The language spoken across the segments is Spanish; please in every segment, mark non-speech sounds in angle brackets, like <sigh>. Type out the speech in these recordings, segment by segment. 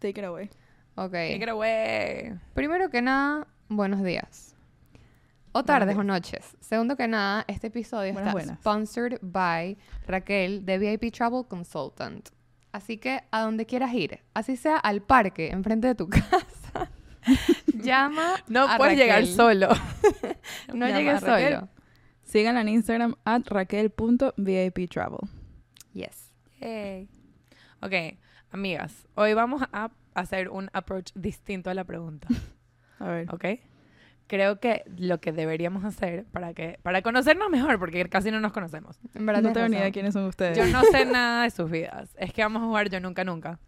Take it away. Ok. Take it away. Primero que nada, buenos días. O tardes o noches. Segundo que nada, este episodio Buenas, está buenas. sponsored by Raquel de VIP Travel Consultant. Así que a donde quieras ir, así sea al parque, enfrente de tu <laughs> casa, <laughs> llama No a puedes llegar solo. <laughs> No Llama llegues solo. Síganla en Instagram at raquel.viptravel. Yes. Yay. Ok, amigas, hoy vamos a hacer un approach distinto a la pregunta. <laughs> A ver. ¿Ok? Creo que lo que deberíamos hacer para que para conocernos mejor, porque casi no nos conocemos. En verdad No tengo ni idea quiénes son ustedes. Yo no sé <laughs> nada de sus vidas. Es que vamos a jugar yo nunca nunca.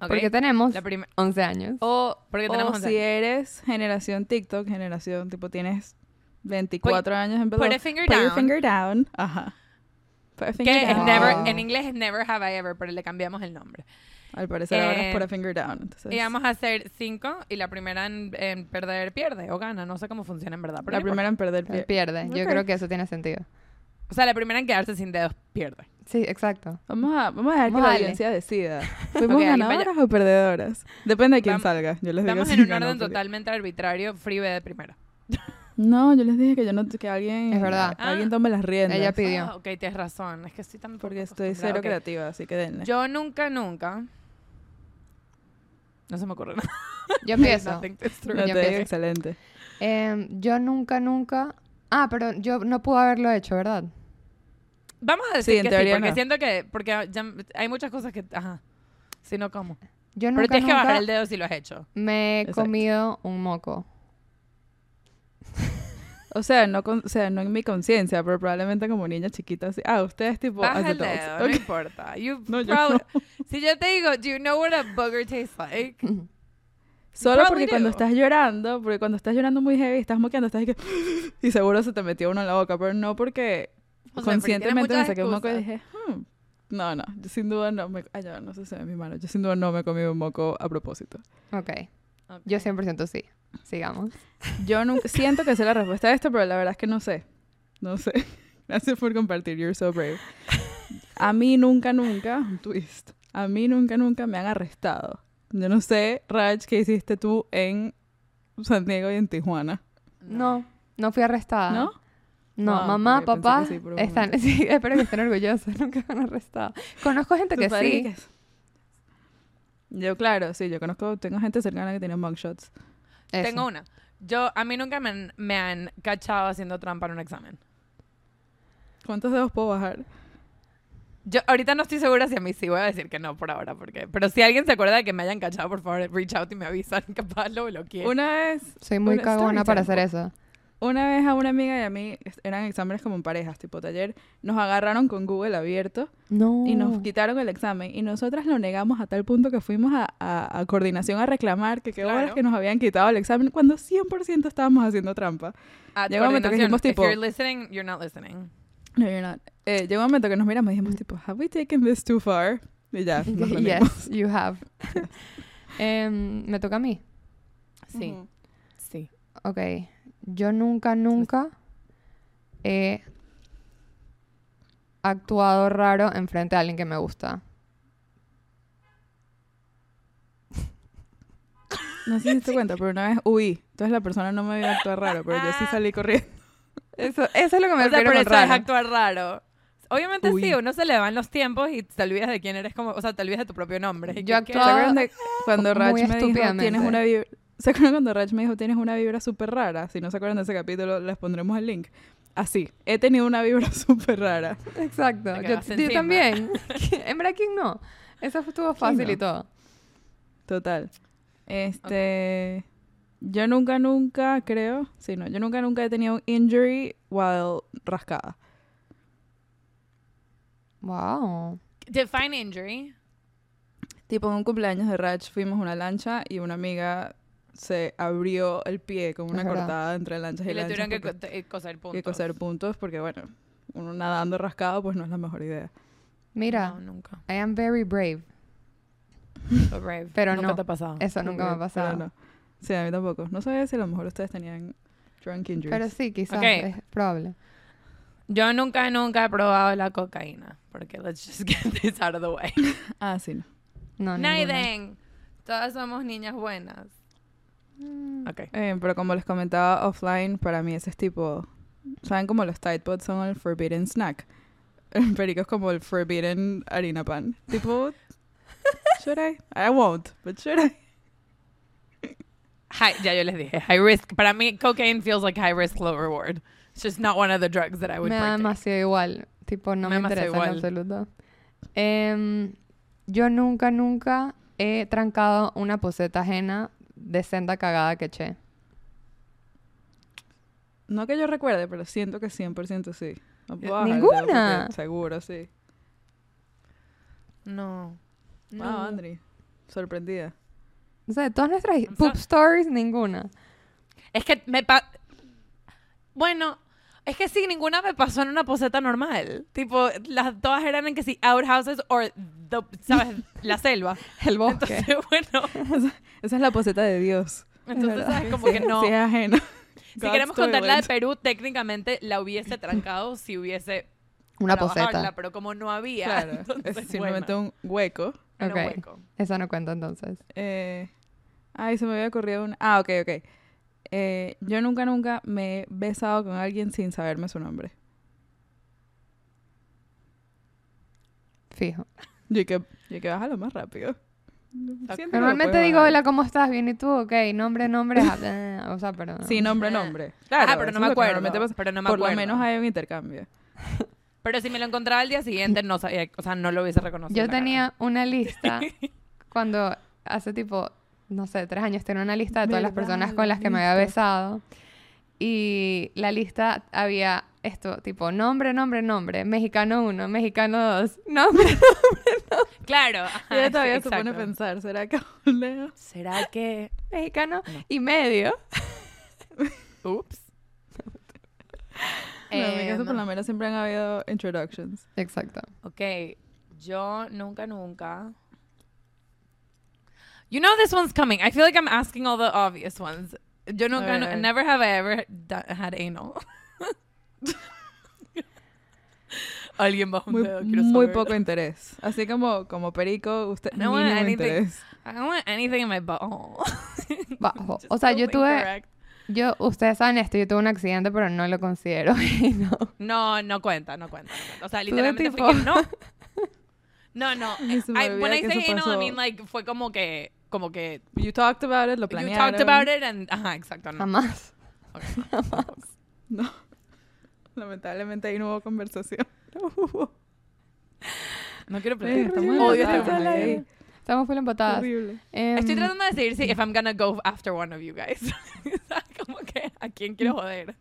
Porque tenemos La prim- 11 años. o porque tenemos o si años. eres generación TikTok, generación tipo tienes 24 años en Put a finger Put your finger down. Ajá. Que es never, Wow. en inglés es never have I ever, pero le cambiamos el nombre. Al parecer ahora Eh, es put a finger down. Entonces, Y vamos a hacer cinco y la primera en, en perder pierde o gana. No sé cómo funciona en verdad. pero la primera en perder Él pie. pierde. Yo Ok. creo que eso tiene sentido. O sea, la primera en quedarse sin dedos pierde. Sí, exacto. Vamos a, vamos a dejar Vamos que a la audiencia decida. <laughs> ¿Fuimos Ok, alguien ganadoras o perdedoras? Depende de quién Vam- salga. Yo les digo Estamos si en un orden totalmente arbitrario. Free B de primera. <laughs> No, yo les dije que yo no que alguien Es verdad. que alguien Ah. tome las riendas. Ella pidió. Ah, ok, tienes razón. Es que estoy tan porque estoy cero creativa, así que denle. Yo nunca, nunca. No se me ocurre nada. Yo <laughs> empiezo. No yo empiezo. excelente. Em, yo nunca, nunca... Ah, pero yo no pude haberlo hecho, ¿verdad? Vamos a Sí, decir en que sí, teoría porque no. siento que porque ya hay muchas cosas que, ajá, si no como. Yo Pero nunca, tienes que bajar el dedo si lo has hecho. me he Exacto. comido un moco. O sea, no con- o sea, no en mi conciencia, pero probablemente como niña chiquita así. Ah, ustedes tipo adults. no importa. You <laughs> No, yo probably- <laughs> Si yo te digo, do you know what a booger tastes like? Solo probably porque cuando do. estás llorando, porque cuando estás llorando muy heavy, estás moqueando, estás ahí que <gasps> y seguro se te metió uno en la boca, pero no porque O sea, porque conscientemente me muchas saqué un moco y dije, hmm, no, no, yo sin duda no me, ay, ya, no sé si se ve en mi mano, yo sin duda no me he comido un moco a propósito. ok. Ok. Yo 100% sí. Sigamos. Yo nunca, <laughs> siento que sé la respuesta a esto, pero la verdad es que no sé. No sé. <laughs> Gracias por compartir. You're so brave. A mí nunca, nunca, un twist. A mí nunca, nunca me han arrestado. Yo no sé, Raj, qué hiciste tú en San Diego y en Tijuana. No, no fui arrestada. ¿No? No, Ah, mamá, papá, sí están, <laughs> sí, espero que estén orgullosos, nunca me han arrestado. Conozco gente ¿Tu que sí. es? Yo, claro, sí, yo conozco, tengo gente cercana que tiene mugshots. Eso. Tengo una. Yo, a mí nunca me han, me han cachado haciendo trampa en un examen. ¿Cuántos dedos puedo bajar? Yo ahorita no estoy segura si a mí sí voy a decir que no por ahora, porque pero si alguien se acuerda de que me hayan cachado, por favor, reach out y me avisan, <laughs> capaz lo bloqueé. Una vez, Soy muy Una cagona para hacer eso. Una vez a una amiga y a mí, eran exámenes como en parejas, tipo taller, nos agarraron con Google abierto No. y nos quitaron el examen y nosotras lo negamos a tal punto que fuimos a, a- a coordinación a reclamar que qué Claro. horas que nos habían quitado el examen cuando 100% estábamos haciendo trampa. At llega un momento que dijimos, tipo- If you're listening, you're not listening. No, you're not. Eh, llegó un momento que nos miramos y dijimos tipo, have we taken this too far? Y ya, nos <laughs> yes, you have. <laughs> Em, Me toca a mí. Sí, sí. Ok. Yo nunca, nunca he actuado raro enfrente de alguien que me gusta. No sé si te cuenta, pero una vez huí. Entonces la persona no me vio actuar raro, pero yo sí salí corriendo. Eso, eso es lo que me O sea, refiero pero eso es raro. actuar raro. Obviamente Uy. sí, uno se le van los tiempos y te olvidas de quién eres como, o sea, te olvidas de tu propio nombre. Yo que- ¿Se actuaba- cuando Raj me dijo, tienes una vibra... ¿Se acuerdan cuando Raj me dijo, tienes una vibra súper rara? Si no se acuerdan de ese capítulo, les pondremos el link. Así, he tenido una vibra <laughs> súper rara. Exacto. Yo, yo también. <laughs> <laughs> en verdad, ¿quién no? Eso estuvo fácil no? y todo. Total. Este... Yo nunca, nunca, creo... Sí, no. Yo nunca, nunca he tenido un injury while rascada. Wow. Define injury. Tipo, en un cumpleaños de Raj fuimos a una lancha y una amiga se abrió el pie con una cortada entre lanchas y, Y le lanchas tuvieron que porque- coser puntos. que coser puntos porque, bueno, uno nadando rascado pues no es la mejor idea. Mira, No, nunca. I am very brave. So brave. Pero nunca no. te ha pasado. Eso nunca me ha pasado. no. Sí, a mí tampoco. No sabía si a lo mejor ustedes tenían drunk injuries. Pero sí, quizás Ok. es probable. Yo nunca, nunca he probado la cocaína. Porque let's just <laughs> get this out of the way. Ah, sí, no. No. Naiden. Todas somos niñas buenas. Mm, Ok. Eh, pero como les comentaba offline, para mí ese es tipo... ¿Saben cómo los Tide Pods son el forbidden snack? El perico es como el forbidden harina pan. Tipo... Should I? I won't, but should I? High, ya yo les dije, high risk. Para mí, cocaine feels like high risk, low reward. It's just not one of the drugs that I would me da demasiado igual. Tipo, no Me me, interesa en igual. absoluto. Em, yo nunca, nunca he trancado una poseta ajena de senda cagada que eché. No que yo recuerde, pero siento que 100% sí. No puedo ¿Ninguna? Seguro, sí. No. Wow, No. Andri. Sorprendida. O sea, de todas nuestras poop stories, ninguna. Es que me pa Bueno, es que sí, ninguna me pasó en una poseta normal. Tipo, las todas eran en que sí, outhouses o, ¿sabes? La <laughs> selva. El bosque. Entonces, <laughs> bueno. Esa es la poseta de Dios. Entonces. ¿sabes? Como que no. Sí, es ajena. Si God's queremos contar la de. Perú, técnicamente la hubiese <laughs> trancado si hubiese una poseta. pero como no había, Claro, entonces, es simplemente bueno, un hueco. un Ok. hueco. Esa no cuenta entonces. Eh, ay, se me había ocurrido una. Ah, ok, ok. Eh, yo nunca, nunca me he besado con alguien sin saberme su nombre. Fijo. Yo que, yo que bájalo más rápido. Siento Normalmente digo, bajar. hola, ¿cómo estás? Bien, ¿y tú? Ok, nombre, nombre. <laughs> eh, o sea, pero... Sí, nombre, nombre. Claro, ah, pero no me acuerdo. Pero no me Por acuerdo. lo menos hay un intercambio. <laughs> Pero si me lo encontraba al día siguiente, no sabía, o sea, no lo hubiese reconocido. Yo cara. tenía una lista <laughs> cuando hace tipo, no sé, tres años tenía una lista de todas las personas con las que me había besado. Y la lista había esto, tipo, nombre, nombre, nombre, mexicano 1, mexicano 2, <laughs> nombre. Claro. Y ajá, ella todavía se pone a pensar, ¿será que leo? ¿Será que...? mexicano No. y medio. <laughs> Ups. No, en mi caso Em, por lo menos siempre han habido introductions. Exacto. Ok, yo nunca, nunca. You know this one's coming. I feel like I'm asking all the obvious ones. Yo a ver. never have I ever da- had anal. <laughs> Alguien bajo un Muy, dedo, quiero muy saber. poco interés. Así como, como perico, usted I don't want mínimo anything. interés. I don't want anything in my butthole. <laughs> Just O sea, yo tuve, yo, ustedes saben esto, yo tuve un accidente, pero no lo considero. <laughs> no. No, no cuenta, no cuenta, no cuenta. O sea, literalmente tipo- fue que no. No, no. I, when I say anal, I mean like fue como que, como que You talked about it, lo you planearon. talked about it and, ajá, exacto, no. Jamás. <laughs> Ok. No. <laughs> Lamentablemente ahí no hubo conversación. <laughs> No quiero Ay, pelear. estamos Odio empatadas, este. Estamos full empatadas. Horrible. Em, Estoy tratando de decidir si if I'm gonna go after one of you guys. como que a quién quiero joder.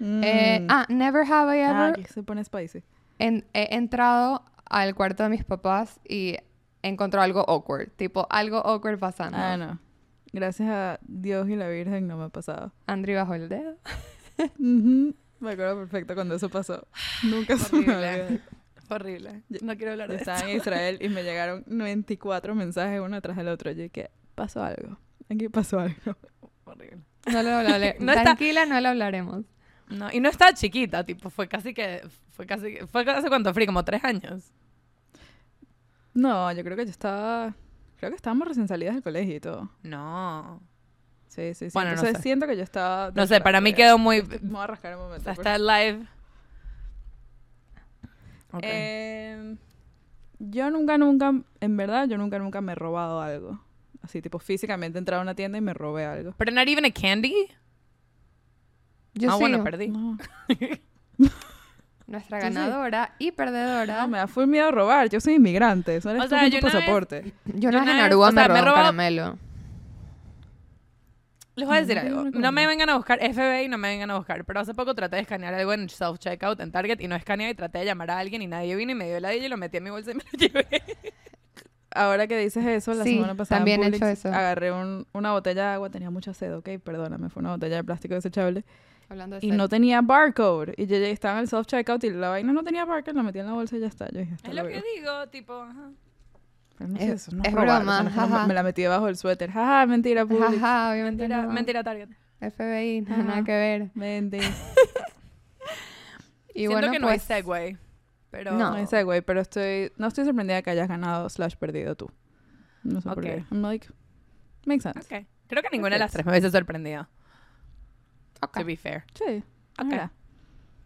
eh, Mm. ah, never have I Ah, ever aquí se pone spicy. en- he entrado al cuarto de mis papás y encontró algo awkward. Tipo, algo awkward pasando. Ah, no. Gracias a Dios y la Virgen no me ha pasado. Andri bajó el dedo. <laughs> Me acuerdo perfecto cuando eso pasó. Nunca se me Horrible. No quiero hablar de estaba esto. en Israel y me llegaron 94 mensajes uno tras el otro. Yo dije, pasó algo. Aquí pasó algo. Horrible. No lo hablaré. <laughs> No está- Tranquila, no lo hablaremos. No, y no estaba chiquita, tipo, fue casi que, fue casi, fue hace cuánto fui, como tres años. No, yo creo que yo estaba... Creo que estábamos recién salidas del colegio y todo. No. Sí, sí, sí. Bueno, no Entonces sé. siento que yo estaba... No sé, para mí quedó muy, Me voy a rascar un momento. por está live. Ok. Eh, yo nunca, nunca, en verdad, yo nunca, nunca me he robado algo. Así, tipo, físicamente he entrado a una tienda y me robé algo. Pero not even a candy. Yo ah, bueno, perdí. No, <laughs> Nuestra sí. ganadora y perdedora. no, me da full miedo a robar. Yo soy inmigrante. Eso eres O tú sea, con yo tu una vez- pasaporte. Yo no en Aruba o me sea, me robaba- caramelo. Les voy a decir No, algo. No me vengan a buscar, FBI no me vengan a buscar. Pero hace poco traté de escanear algo en self-checkout en Target y no escaneé y traté de llamar a alguien y nadie vino y me dio la y lo metí en mi bolsa y me lo <laughs> llevé. Ahora que dices eso, la Sí, semana pasada en también he Publix, hecho eso. agarré un- una botella de agua. Tenía mucha sed, ok, perdóname. Fue una botella de plástico desechable. Hablando de Y sed. no tenía barcode. Y yo ya estaba en el self-checkout y la vaina no tenía barcode. La metí en la bolsa y ya está. Yo dije, Es lo que digo, tipo, ajá. No Es- eso no es robar, broma, eso no. Me la metí debajo del suéter. Jaja, mentira, Publix. Jaja, obviamente Mentira, no. mentira Target. FBI, Ajá. nada que ver. Mentira. <laughs> Y Siento bueno, que no pues, hay segue. Pero No. No sé, güey, pero estoy, no estoy sorprendida que hayas ganado slash perdido tú. No sé por Ok. qué. I'm like, makes sense. Ok. Creo que ninguna de las tres me hubiese sorprendido. Ok. To be fair. Sí. Ok. Mira,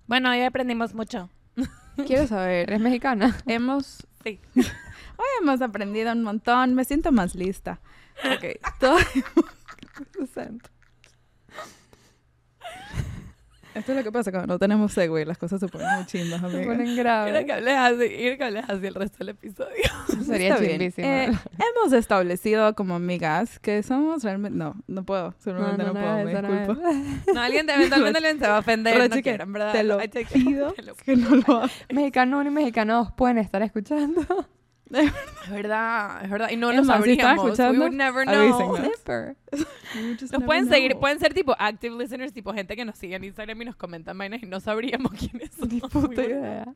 Bueno, hoy aprendimos mucho. <laughs> Quiero saber, ¿Eres mexicana? <laughs> hemos... Sí. <laughs> Hoy hemos aprendido un montón. Me siento más lista. Ok. Todo... Lo siento. Esto es lo que pasa cuando no tenemos segue. Las cosas se ponen muy chimbas, Se amiga. ponen Quiero graves. que hables así, quiero que hables así el resto del episodio. <laughs> Sería chimbísimo. Eh, hemos establecido como amigas que somos realmente... No, no puedo. Simplemente no, puedo. Me disculpo. <laughs> No, alguien te- eventualmente alguien se va a ofender. Pero, no quiero, en verdad. te lo pido <laughs> Te lo- que no lo hagas. Mexicano 1 y mexicano 2 pueden estar escuchando. Es verdad, es verdad. Y no Es lo más, si sabríamos. We escuchando, would never know. Flipper. Nos pueden seguir, pueden ser tipo active listeners, tipo gente que nos sigue en Instagram y nos comentan vainas y no sabríamos <laughs> quiénes son. Ni puta idea.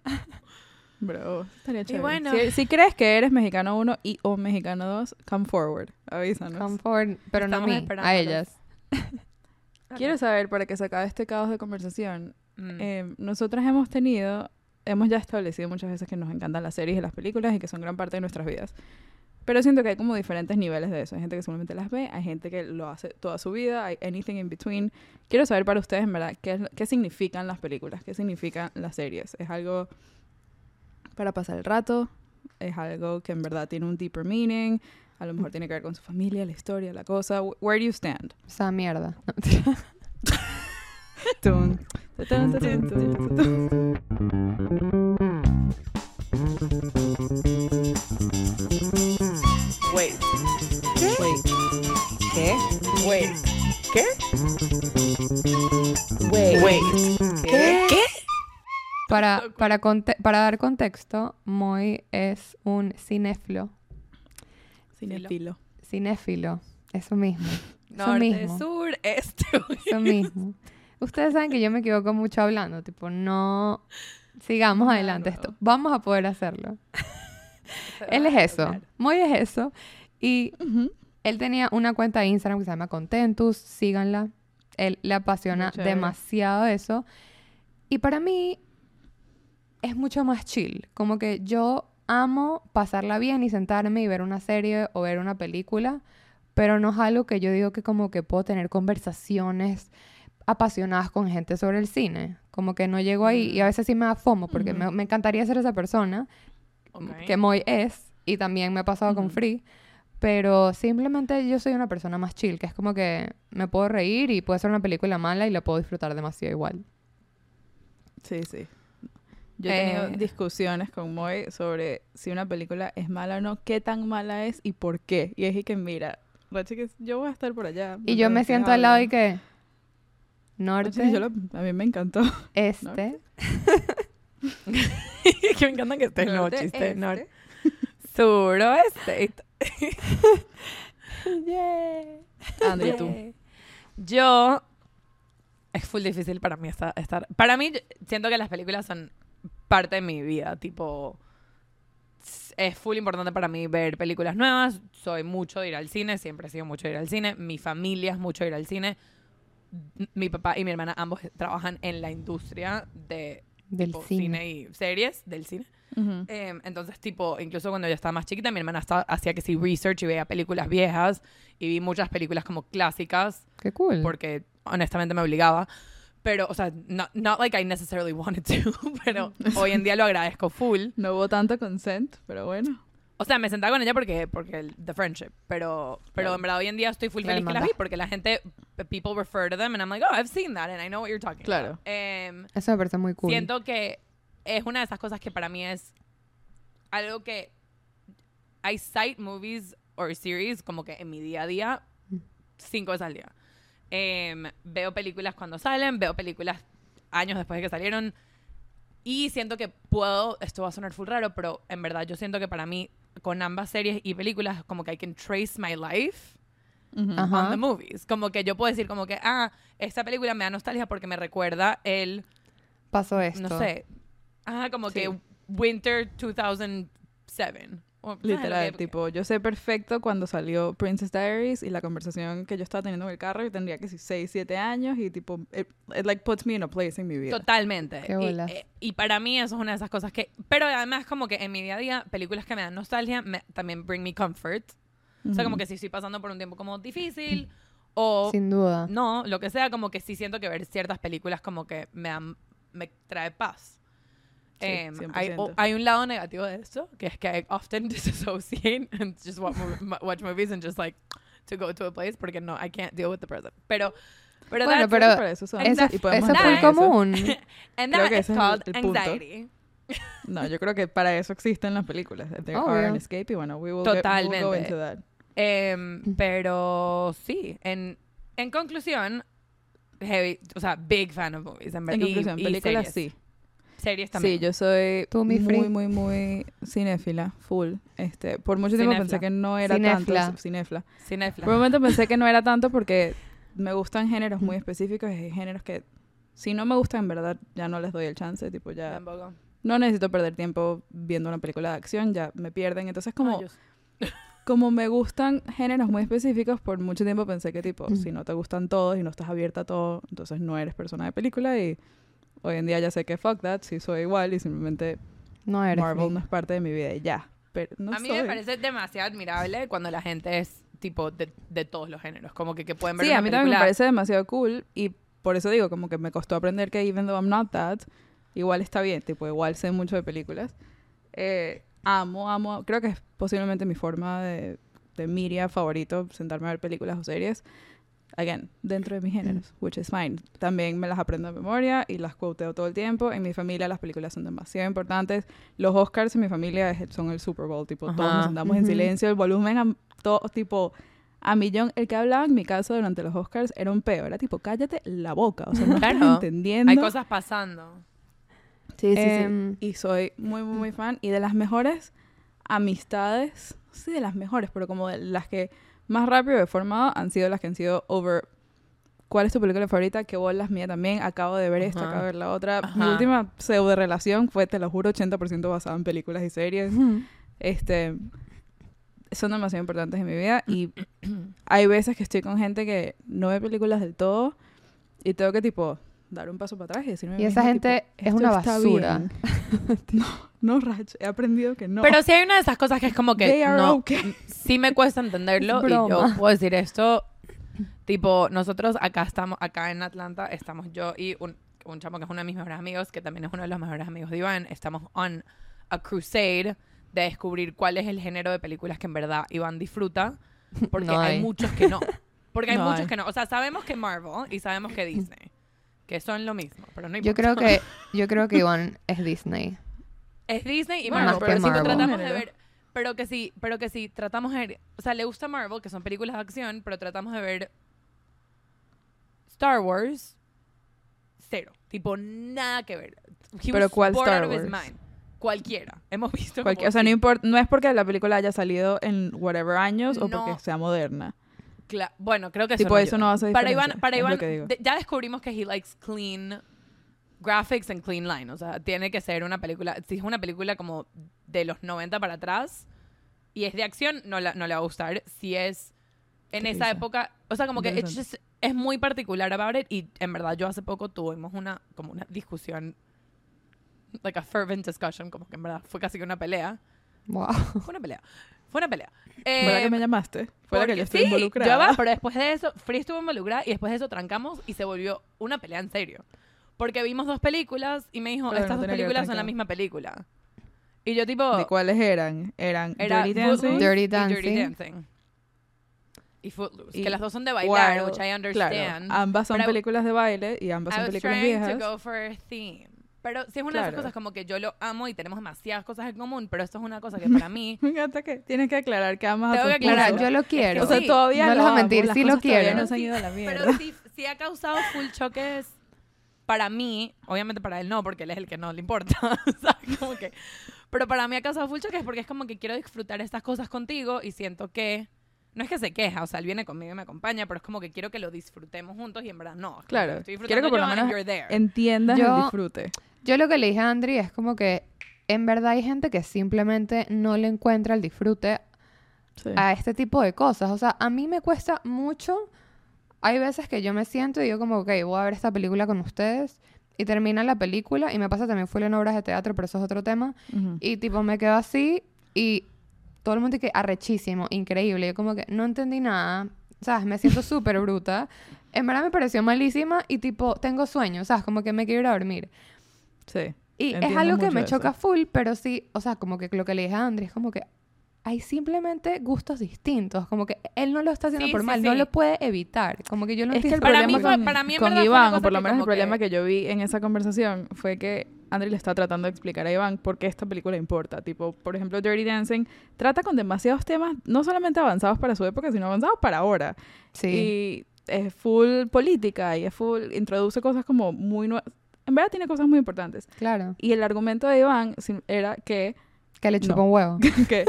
Bro, estaría chévere. bueno. Si, si crees que eres mexicano 1 y o mexicano 2, come forward. Avísanos. Come forward, pero no a mí, a ellas. <laughs> Quiero saber, para que se acabe este caos de conversación, Mm. eh, nosotras hemos tenido, hemos ya establecido muchas veces que nos encantan las series y las películas y que son gran parte de nuestras vidas. Pero siento que hay como diferentes niveles de eso. Hay gente que solamente las ve, hay gente que lo hace toda su vida, hay anything in between. Quiero saber para ustedes, en verdad, qué, qué significan las películas, qué significan las series. ¿Es algo para pasar el rato? ¿Es algo que en verdad tiene un deeper meaning? A lo mejor tiene que ver con su familia, la historia, la cosa. Where do you stand? O sea, mierda. <laughs> Tun, Wait. Wait. ¿Qué? Wait. ¿Qué? Wait. ¿Qué? ¿Qué? Para, para, conte- para dar contexto, Moy es un cinéfilo. Cinefilo. Cinéfilo. Eso mismo. <laughs> Eso Norte, mismo. sur, este. Eso <laughs> mismo. Ustedes saben que yo me equivoco mucho hablando. Tipo, no... Sigamos adelante. Esto, vamos a poder hacerlo. <laughs> Él es eso. Moy es eso. Y. Él tenía una cuenta de Instagram que se llama Contentus, síganla. Él le apasiona Muy demasiado eso. Y para mí es mucho más chill. Como que yo amo pasarla bien y sentarme y ver una serie o ver una película, pero no es algo que yo digo que como que puedo tener conversaciones apasionadas con gente sobre el cine. Como que no llego ahí y a veces sí me da fomo porque me, me encantaría ser esa persona Ok. que Moy es y también me ha pasado con. Free. Pero simplemente yo soy una persona más chill, que es como que me puedo reír y puede ser una película mala y la puedo disfrutar demasiado igual. Sí, sí. Yo he tenido Eh. discusiones con Moy sobre si una película es mala o no, qué tan mala es y por qué. Y es y que, mira, la chica, es- yo voy a estar por allá. Y yo me siento al lado y que... Norte, Sí, yo lo- a mí me encantó. este, <laughs> que me encanta que esté el nuevo Norte, chiste. este. Norte. Sur, oeste. Andrea, tú. Yeah. Yo. Es full difícil para mí esta- estar. Para mí, siento que las películas son parte de mi vida. Tipo. Es full importante para mí ver películas nuevas. Soy mucho de ir al cine. Siempre he sido mucho de ir al cine. Mi familia es mucho de ir al cine. Mi papá y mi hermana ambos trabajan en la industria de del tipo, cine. cine y series del cine. Ujú. Eh, entonces, tipo, incluso cuando yo estaba más chiquita, mi hermana estaba- hacía que sí research y veía películas viejas y vi muchas películas como clásicas Qué cool. porque honestamente me obligaba. Pero, o sea, not, not like I necessarily wanted to, <laughs> pero <laughs> hoy en día lo agradezco full. No hubo tanto consent, pero bueno. O sea, me sentaba con ella porque, porque el, the friendship, pero, pero en verdad hoy en día estoy full La feliz que hermandad. vi porque la gente, people refer to them and I'm like, oh, I've seen that and I know what you're talking Claro. about. Em, Eso me parece muy cool. Siento que es una de esas cosas que para mí es algo que I cite movies or series como que en mi día a día cinco veces al día. Em, veo películas cuando salen, veo películas años después de que salieron y siento que puedo, esto va a sonar full raro, pero en verdad yo siento que para mí con ambas series y películas como que I can trace my life on the movies. Como que yo puedo decir como que, ah, esta película me da nostalgia porque me recuerda el Pasó esto. no sé. Ajá, como Sí. que Winter 2007. O, ¿sabes lo Literal, que- tipo, yo sé perfecto cuando salió Princess Diaries y la conversación que yo estaba teniendo en el carro y tendría que ser 6, 7 años y tipo, it, it, like puts me in a place en mi vida. Totalmente. Qué Y, bolas. eh, y para mí eso es una de esas cosas que... Pero además como que en mi día a día, películas que me dan nostalgia me- también bring me comfort. O sea, como que si estoy pasando por un tiempo como difícil o Sin duda. no, lo que sea, como que sí siento que ver ciertas películas como que me, dan- me trae paz. Sí, Em, hay, 100%. o- hay un lado negativo de esto, que es que I often <laughs> disassociate and just watch, mo- watch movies and just like to go to a place porque no, I can't deal with the present. Pero, pero Bueno, pero Creo eso son. Eso, y eso fue común. <laughs> and creo that que is es el- called el punto. anxiety. <laughs> No, yo creo que para eso existen las películas. There Obvio. are an escape y bueno, we will, get- we will go Totalmente. into that. Pero sí, en, en conclusión, heavy, o sea, big fan of movies. En, En y- conclusión, y películas series. sí. Series también. Sí, yo soy Tú, mi muy, muy, muy cinéfila, full. Este, por mucho tiempo Cinéfila. pensé que no era Cinéfila. tanto cinéfila. Cinéfila. Por un momento pensé que no era tanto porque me gustan géneros muy específicos y géneros que si no me gustan en verdad ya no les doy el chance, tipo ya Tampoco. no necesito perder tiempo viendo una película de acción, ya me pierden. Entonces como <laughs> como me gustan géneros muy específicos, por mucho tiempo pensé que tipo, Mm. si no te gustan todos y no estás abierta a todo, entonces no eres persona de película y hoy en día ya sé que fuck that, si soy igual y simplemente No eres. Marvel Free. no es parte de mi vida y ya. Pero no a mí soy. me parece demasiado admirable cuando la gente es tipo de, de todos los géneros. Como que, que pueden ver Sí, una a mí también me película- parece demasiado cool y por eso digo, como que me costó aprender que even though I'm not that, igual está bien, tipo, igual sé mucho de películas. Eh, amo, amo, creo que es posiblemente mi forma de, de media favorito, sentarme a ver películas o series. Again, dentro de mis géneros, which is fine. También me las aprendo de memoria y las quoteo todo el tiempo. En mi familia las películas son demasiado importantes. Los Oscars en mi familia es- son el Super Bowl, tipo, todos nos sentamos en silencio, el volumen a todo, tipo, a millón. El que hablaba en mi caso durante los Oscars era un peo, era tipo, cállate la boca, o sea, no estás <laughs> Claro. entendiendo. Hay cosas pasando. Sí, sí, sí. Em, Y soy muy, muy, muy fan. Y de las mejores amistades, sí, de las mejores, pero como de las que más rápido he formado han sido las que han sido over. ¿Cuál es tu película favorita? ¿Qué bolas mía también? Acabo de ver esta, Ajá. acabo de ver la otra. Mi última pseudo relación fue, te lo juro, 80% basada en películas y series. ujú. Este, son demasiado importantes en mi vida y <clears throat> hay veces que estoy con gente que no ve películas del todo y tengo que tipo dar un paso para atrás y decirme Y esa misma, gente tipo, es "Esto una basura". bien". <laughs> no, no, Rach, he aprendido que no. Pero sí hay una de esas cosas que es como They que are no, okay. sí me cuesta entenderlo y yo puedo decir esto tipo nosotros acá estamos acá en Atlanta estamos yo y un, un chamo que es uno de mis mejores amigos que también es uno de los mejores amigos de Iván estamos on a crusade de descubrir cuál es el género de películas que en verdad Iván disfruta porque No hay hay. muchos que no <laughs> porque hay No muchos hay. que no o sea sabemos que Marvel y sabemos que Disney que son lo mismo pero no Yo importa. creo que <laughs> yo creo que Iván es Disney. Es Disney y Bueno, Marvel, pero pero si Marvel. tratamos de ver, pero que sí, pero que sí tratamos de ver, o sea, le gusta Marvel, que son películas de acción, pero tratamos de ver Star Wars cero, tipo nada que ver. He Pero ¿cuál Star Wars? Cualquiera. Hemos visto Cualquier- como o sea, no, importa, no es porque la película haya salido en whatever años o No. porque sea moderna. Cla- bueno, creo que Tipo, eso eso no, no ayuda. hace Para Iván, para Iván de- ya descubrimos que he likes clean graphics and clean line, o sea, tiene que ser una película, si es una película como de los 90 para atrás y es de acción, no, la- no le va a gustar. Si es en esa época, o sea, como que just- es muy particular about it y en verdad yo hace poco tuvimos una como una discusión like a fervent discussion, como que en verdad fue casi que una pelea. Wow. Fue una pelea. Fue una pelea. ¿Fue la que Eh, me llamaste? ¿Fue la que porque yo estoy sí, involucrada? va, pero después de eso, Free estuvo involucrada y después de eso trancamos y se volvió una pelea en serio. Porque vimos dos películas y me dijo, Pero estas no dos películas son la misma película. Y yo tipo... ¿De cuáles eran? Eran Era Dirty Dancing. Dirty y Dancing. Dancing. Y Footloose. Y que las dos son de bailar, Wild, which I Claro, understand. ambas son películas de baile y ambas I son películas viejas. to go for a theme. Pero sí es una de esas Claro. cosas como que yo lo amo y tenemos demasiadas cosas en común, pero esto es una cosa que <laughs> para mí... <laughs> Me encanta que tienes que aclarar que amas Tengo a tu que aclarar, esposo. yo lo quiero. O sea, Sí, todavía no les lo voy a amo, mentir, las sí lo cosas todavía quiero. no se han Sí, ido a la mierda. Pero sí, sí ha causado full choques para mí, obviamente para él no, porque él es el que no le importa, <laughs> ¿sabes? Como que, pero para mí ha causado full choques porque es como que quiero disfrutar estas cosas contigo y siento que, no es que se queja, o sea, él viene conmigo y me acompaña, pero es como que quiero que lo disfrutemos juntos y en verdad no. es como que Claro, estoy quiero que por lo disfrutando yo and menos you're there. entiendas Yo- el disfrute. Yo lo que le dije a Andri es como que en verdad hay gente que simplemente no le encuentra el disfrute Sí. a este tipo de cosas. O sea, a mí me cuesta mucho. Hay veces que yo me siento y digo como, ok, voy a ver esta película con ustedes. Y termina la película y me pasa también fue en obras de teatro, pero eso es otro tema. Y tipo me quedo así y todo el mundo que arrechísimo, increíble. Yo como que no entendí nada, ¿sabes? Me siento <laughs> súper bruta. En verdad me pareció malísima y tipo, tengo sueño, ¿sabes? Como que me quiero ir a dormir. Sí. Y es algo que me eso. choca full, pero sí, o sea, como que lo que le dije a André es como que hay simplemente gustos distintos, como que él no lo está haciendo Sí, por sí, mal, no sí. lo puede evitar, como que yo lo Es que el. Para problema mí fue- con, para mí en con Iván, o por lo menos el problema que- que... yo vi en esa conversación fue que Andri le está tratando de explicar a Iván por qué esta película importa. Tipo, por ejemplo, Dirty Dancing trata con demasiados temas, no solamente avanzados para su época, sino avanzados para ahora. Sí, Y es full política y es full, introduce cosas como muy nuevas. En verdad tiene cosas muy importantes. claro, Y el argumento de Iván era que que le No. chupa un huevo. <laughs> que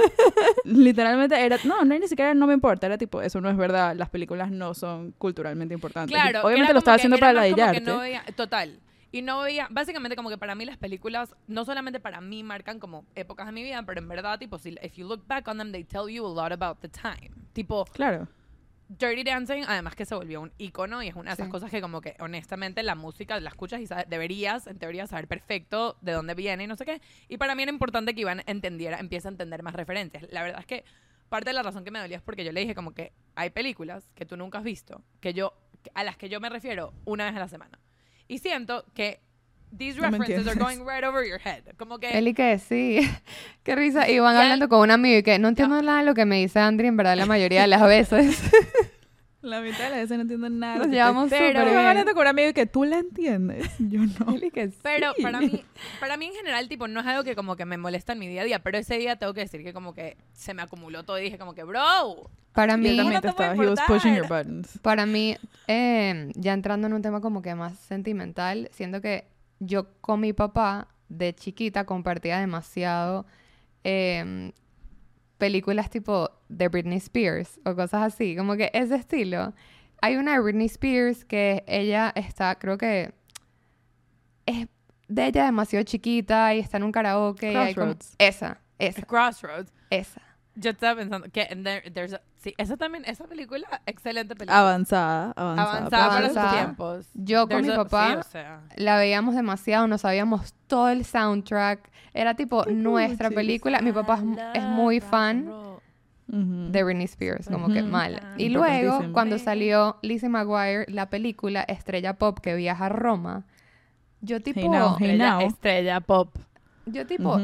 literalmente era, no, no ni siquiera no me importa, era tipo, eso no es verdad, las películas no son culturalmente importantes. Y Claro, que obviamente lo estaba que haciendo para ladillarte. no veía- total. Y no veía, básicamente como que para mí las películas, no solamente para mí marcan como épocas de mi vida, pero en verdad, tipo, si if you look back on them, they tell you a lot about the time. Tipo, Claro. Dirty Dancing, además que se volvió un icono y es una de esas Sí. cosas que como que honestamente la música la escuchas y sabes- deberías, en teoría, saber perfecto de dónde viene y no sé qué. Y para mí era importante que Iván entendiera, empiece a entender más referencias. La verdad es que parte de la razón que me dolía es porque yo le dije como que hay películas que tú nunca has visto, que yo, a las que yo me refiero una vez a la semana. Y siento que these No references are entiendes. going right over your head. Como que... Él y que sí, <laughs> qué risa. Y van hablando con un amigo y que no entiendo nada de lo que me dice Andri en verdad la <laughs> mayoría de las veces. <laughs> La mitad de las veces no entiendo nada. Nos llevamos súper Pero bien. Iván hablando con un amigo y que tú la entiendes. Yo no. Él y que Pero sí. para mí, para mí en general, tipo, no es algo que como que me molesta en mi día a día, pero ese día tengo que decir que como que se me acumuló todo y dije como que, bro, Para mí, también no te te puede estaba, he was pushing your importar. buttons. Para mí, eh, ya entrando en un tema como que más sentimental, siento que yo con mi papá de chiquita compartía demasiado eh, películas tipo de Britney Spears o cosas así, como que ese estilo. Hay una de Britney Spears que ella está, creo que es de ella demasiado chiquita y está en un karaoke. y hay como- Crossroads. esa, esa, Crossroads. esa. Yo estaba pensando que and there- there's a- sí, esa también, esa película, excelente película. Avanzada, avanzada. Avanzada para sus Avanzada. tiempos. Yo con There's mi a- papá- sí, o sea. la veíamos demasiado, no sabíamos todo el soundtrack. Era tipo Qué nuestra película. Mi papá es, es muy fan de Britney Spears, como que mal. Y luego, cuando salió Lizzie McGuire, la película Estrella Pop que viaja a Roma, yo tipo, Hey now, hey Estrella, now. estrella pop. yo tipo.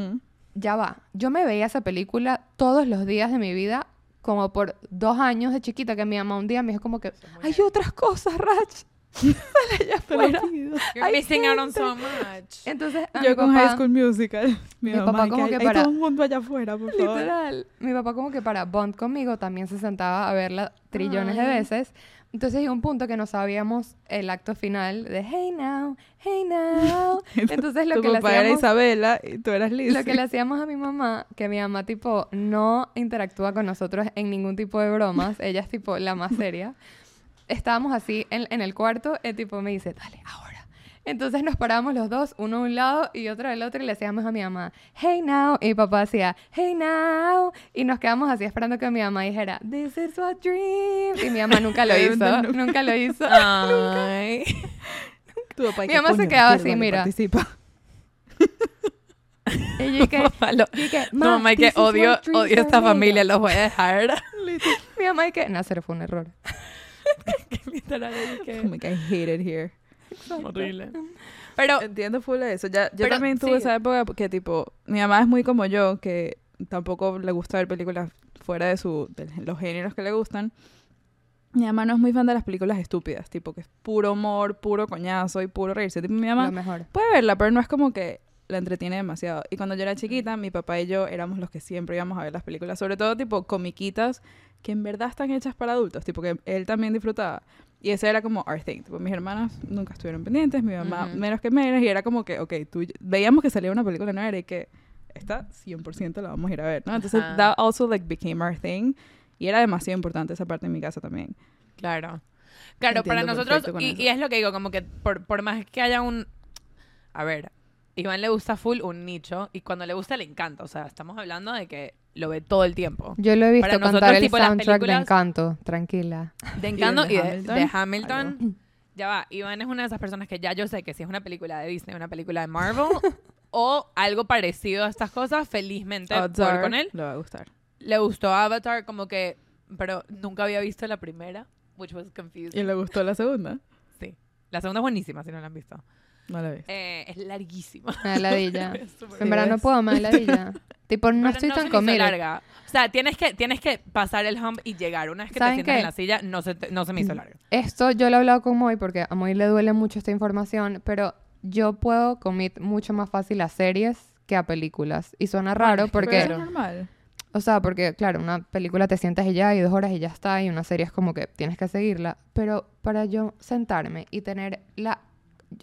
Ya va. Yo me veía esa película todos los días de mi vida, como por dos años de chiquita, que mi mamá un día me dijo como que, hay otras cosas, Rach. Allá Te lo afuera. You're missing out on so much. Entonces, mi Yo con papá- High School Musical. <laughs> Mi, Mi mamá, papá que como que hay para- todo un mundo allá afuera, por favor. Literal. Mi papá como que para Bond conmigo también se sentaba a verla trillones de veces. Entonces llegó un punto que no sabíamos el acto final de Hey now, hey now. <laughs> Entonces lo tu que, le papá era hacíamos, Isabela y tú eras Liz. lo que le hacíamos a mi mamá, que mi mamá tipo no interactúa con nosotros en ningún tipo de bromas, ella es tipo la más seria. Estábamos así en, en el cuarto, el tipo me dice, dale, ahora. Entonces nos parábamos los dos, uno a un lado y otro del otro, y le hacíamos a mi mamá, hey now. Y mi papá hacía, hey now. Y nos quedamos así esperando que mi mamá dijera, this is a dream. Y mi mamá nunca lo <laughs> hizo, nunca lo hizo. Ay. <laughs> Tu papá, Mi que, mamá se "Coño, quedaba así, vale, mira. Participa. <laughs> Y yo que, lo- que, no, "Ma, mamá, que odio, odio esta familia, of". los voy a dejar. Mi mamá que, nacer fue un error. Literal, y que- Oh my God, I hate it here. <laughs> horrible. Pero, Entiendo full eso. Ya, yo Pero, también tuve sí. esa época que tipo, mi mamá es muy como yo, que tampoco le gusta ver películas fuera de su de los géneros que le gustan. Mi mamá no es muy fan de las películas estúpidas, tipo que es puro humor, puro coñazo y puro reírse. Tipo, mi mamá mejor. puede verla, pero no es como que la entretiene demasiado. Y cuando yo era chiquita, mi papá y yo éramos los que siempre íbamos a ver las películas, sobre todo tipo comiquitas que en verdad están hechas para adultos, tipo que él también disfrutaba. Y ese era como our thing. Tipo, mis hermanas nunca estuvieron pendientes, mi mamá Ujú. menos que menos, y era como que, ok, tú, veíamos que salía una película nueva y que esta 100% la vamos a ir a ver, ¿no? Entonces, Ajá. that also like became our thing. Y era demasiado importante esa parte en mi casa también. Claro. Claro, para Entiendo nosotros, perfecto con y, y es lo que digo, como que por, por más que haya un... A ver, Iván le gusta full un nicho y cuando le gusta le encanta. O sea, estamos hablando de que lo ve todo el tiempo. Yo lo he visto Para nosotros, cantar el tipo, soundtrack de películas- Encanto, tranquila. De ¿Y Encanto y de de, Hamilton? de Hamilton. Algo. <laughs> Ya va, Iván es una de esas personas que ya yo sé que si es una película de Disney, una película de Marvel <laughs> o algo parecido a estas cosas, felizmente are, con él. Le va a gustar. le gustó Avatar, como que, pero nunca había visto la primera, which was confusing. ¿Y le gustó la segunda? Sí. La segunda es buenísima, si no la han visto. No la vi. Eh, es larguísima. Me da ladilla. En verdad no ¿Ves? puedo, da ladilla. <laughs> tipo, no Pero estoy se tan me hizo comida. larga. O sea, tienes que, tienes que pasar el hump y llegar. Una vez que te ¿Saben sientas qué? en la silla, no se, te- no se me hizo larga. Esto yo lo he hablado con Moy porque a Moy le duele mucho esta información, pero yo puedo commit mucho más fácil a series que a películas. Y suena raro es que porque, Pero eso es normal. o sea, porque claro, una película te sientas y ya, y dos horas y ya está, y una serie es como que tienes que seguirla. Pero para yo sentarme y tener la...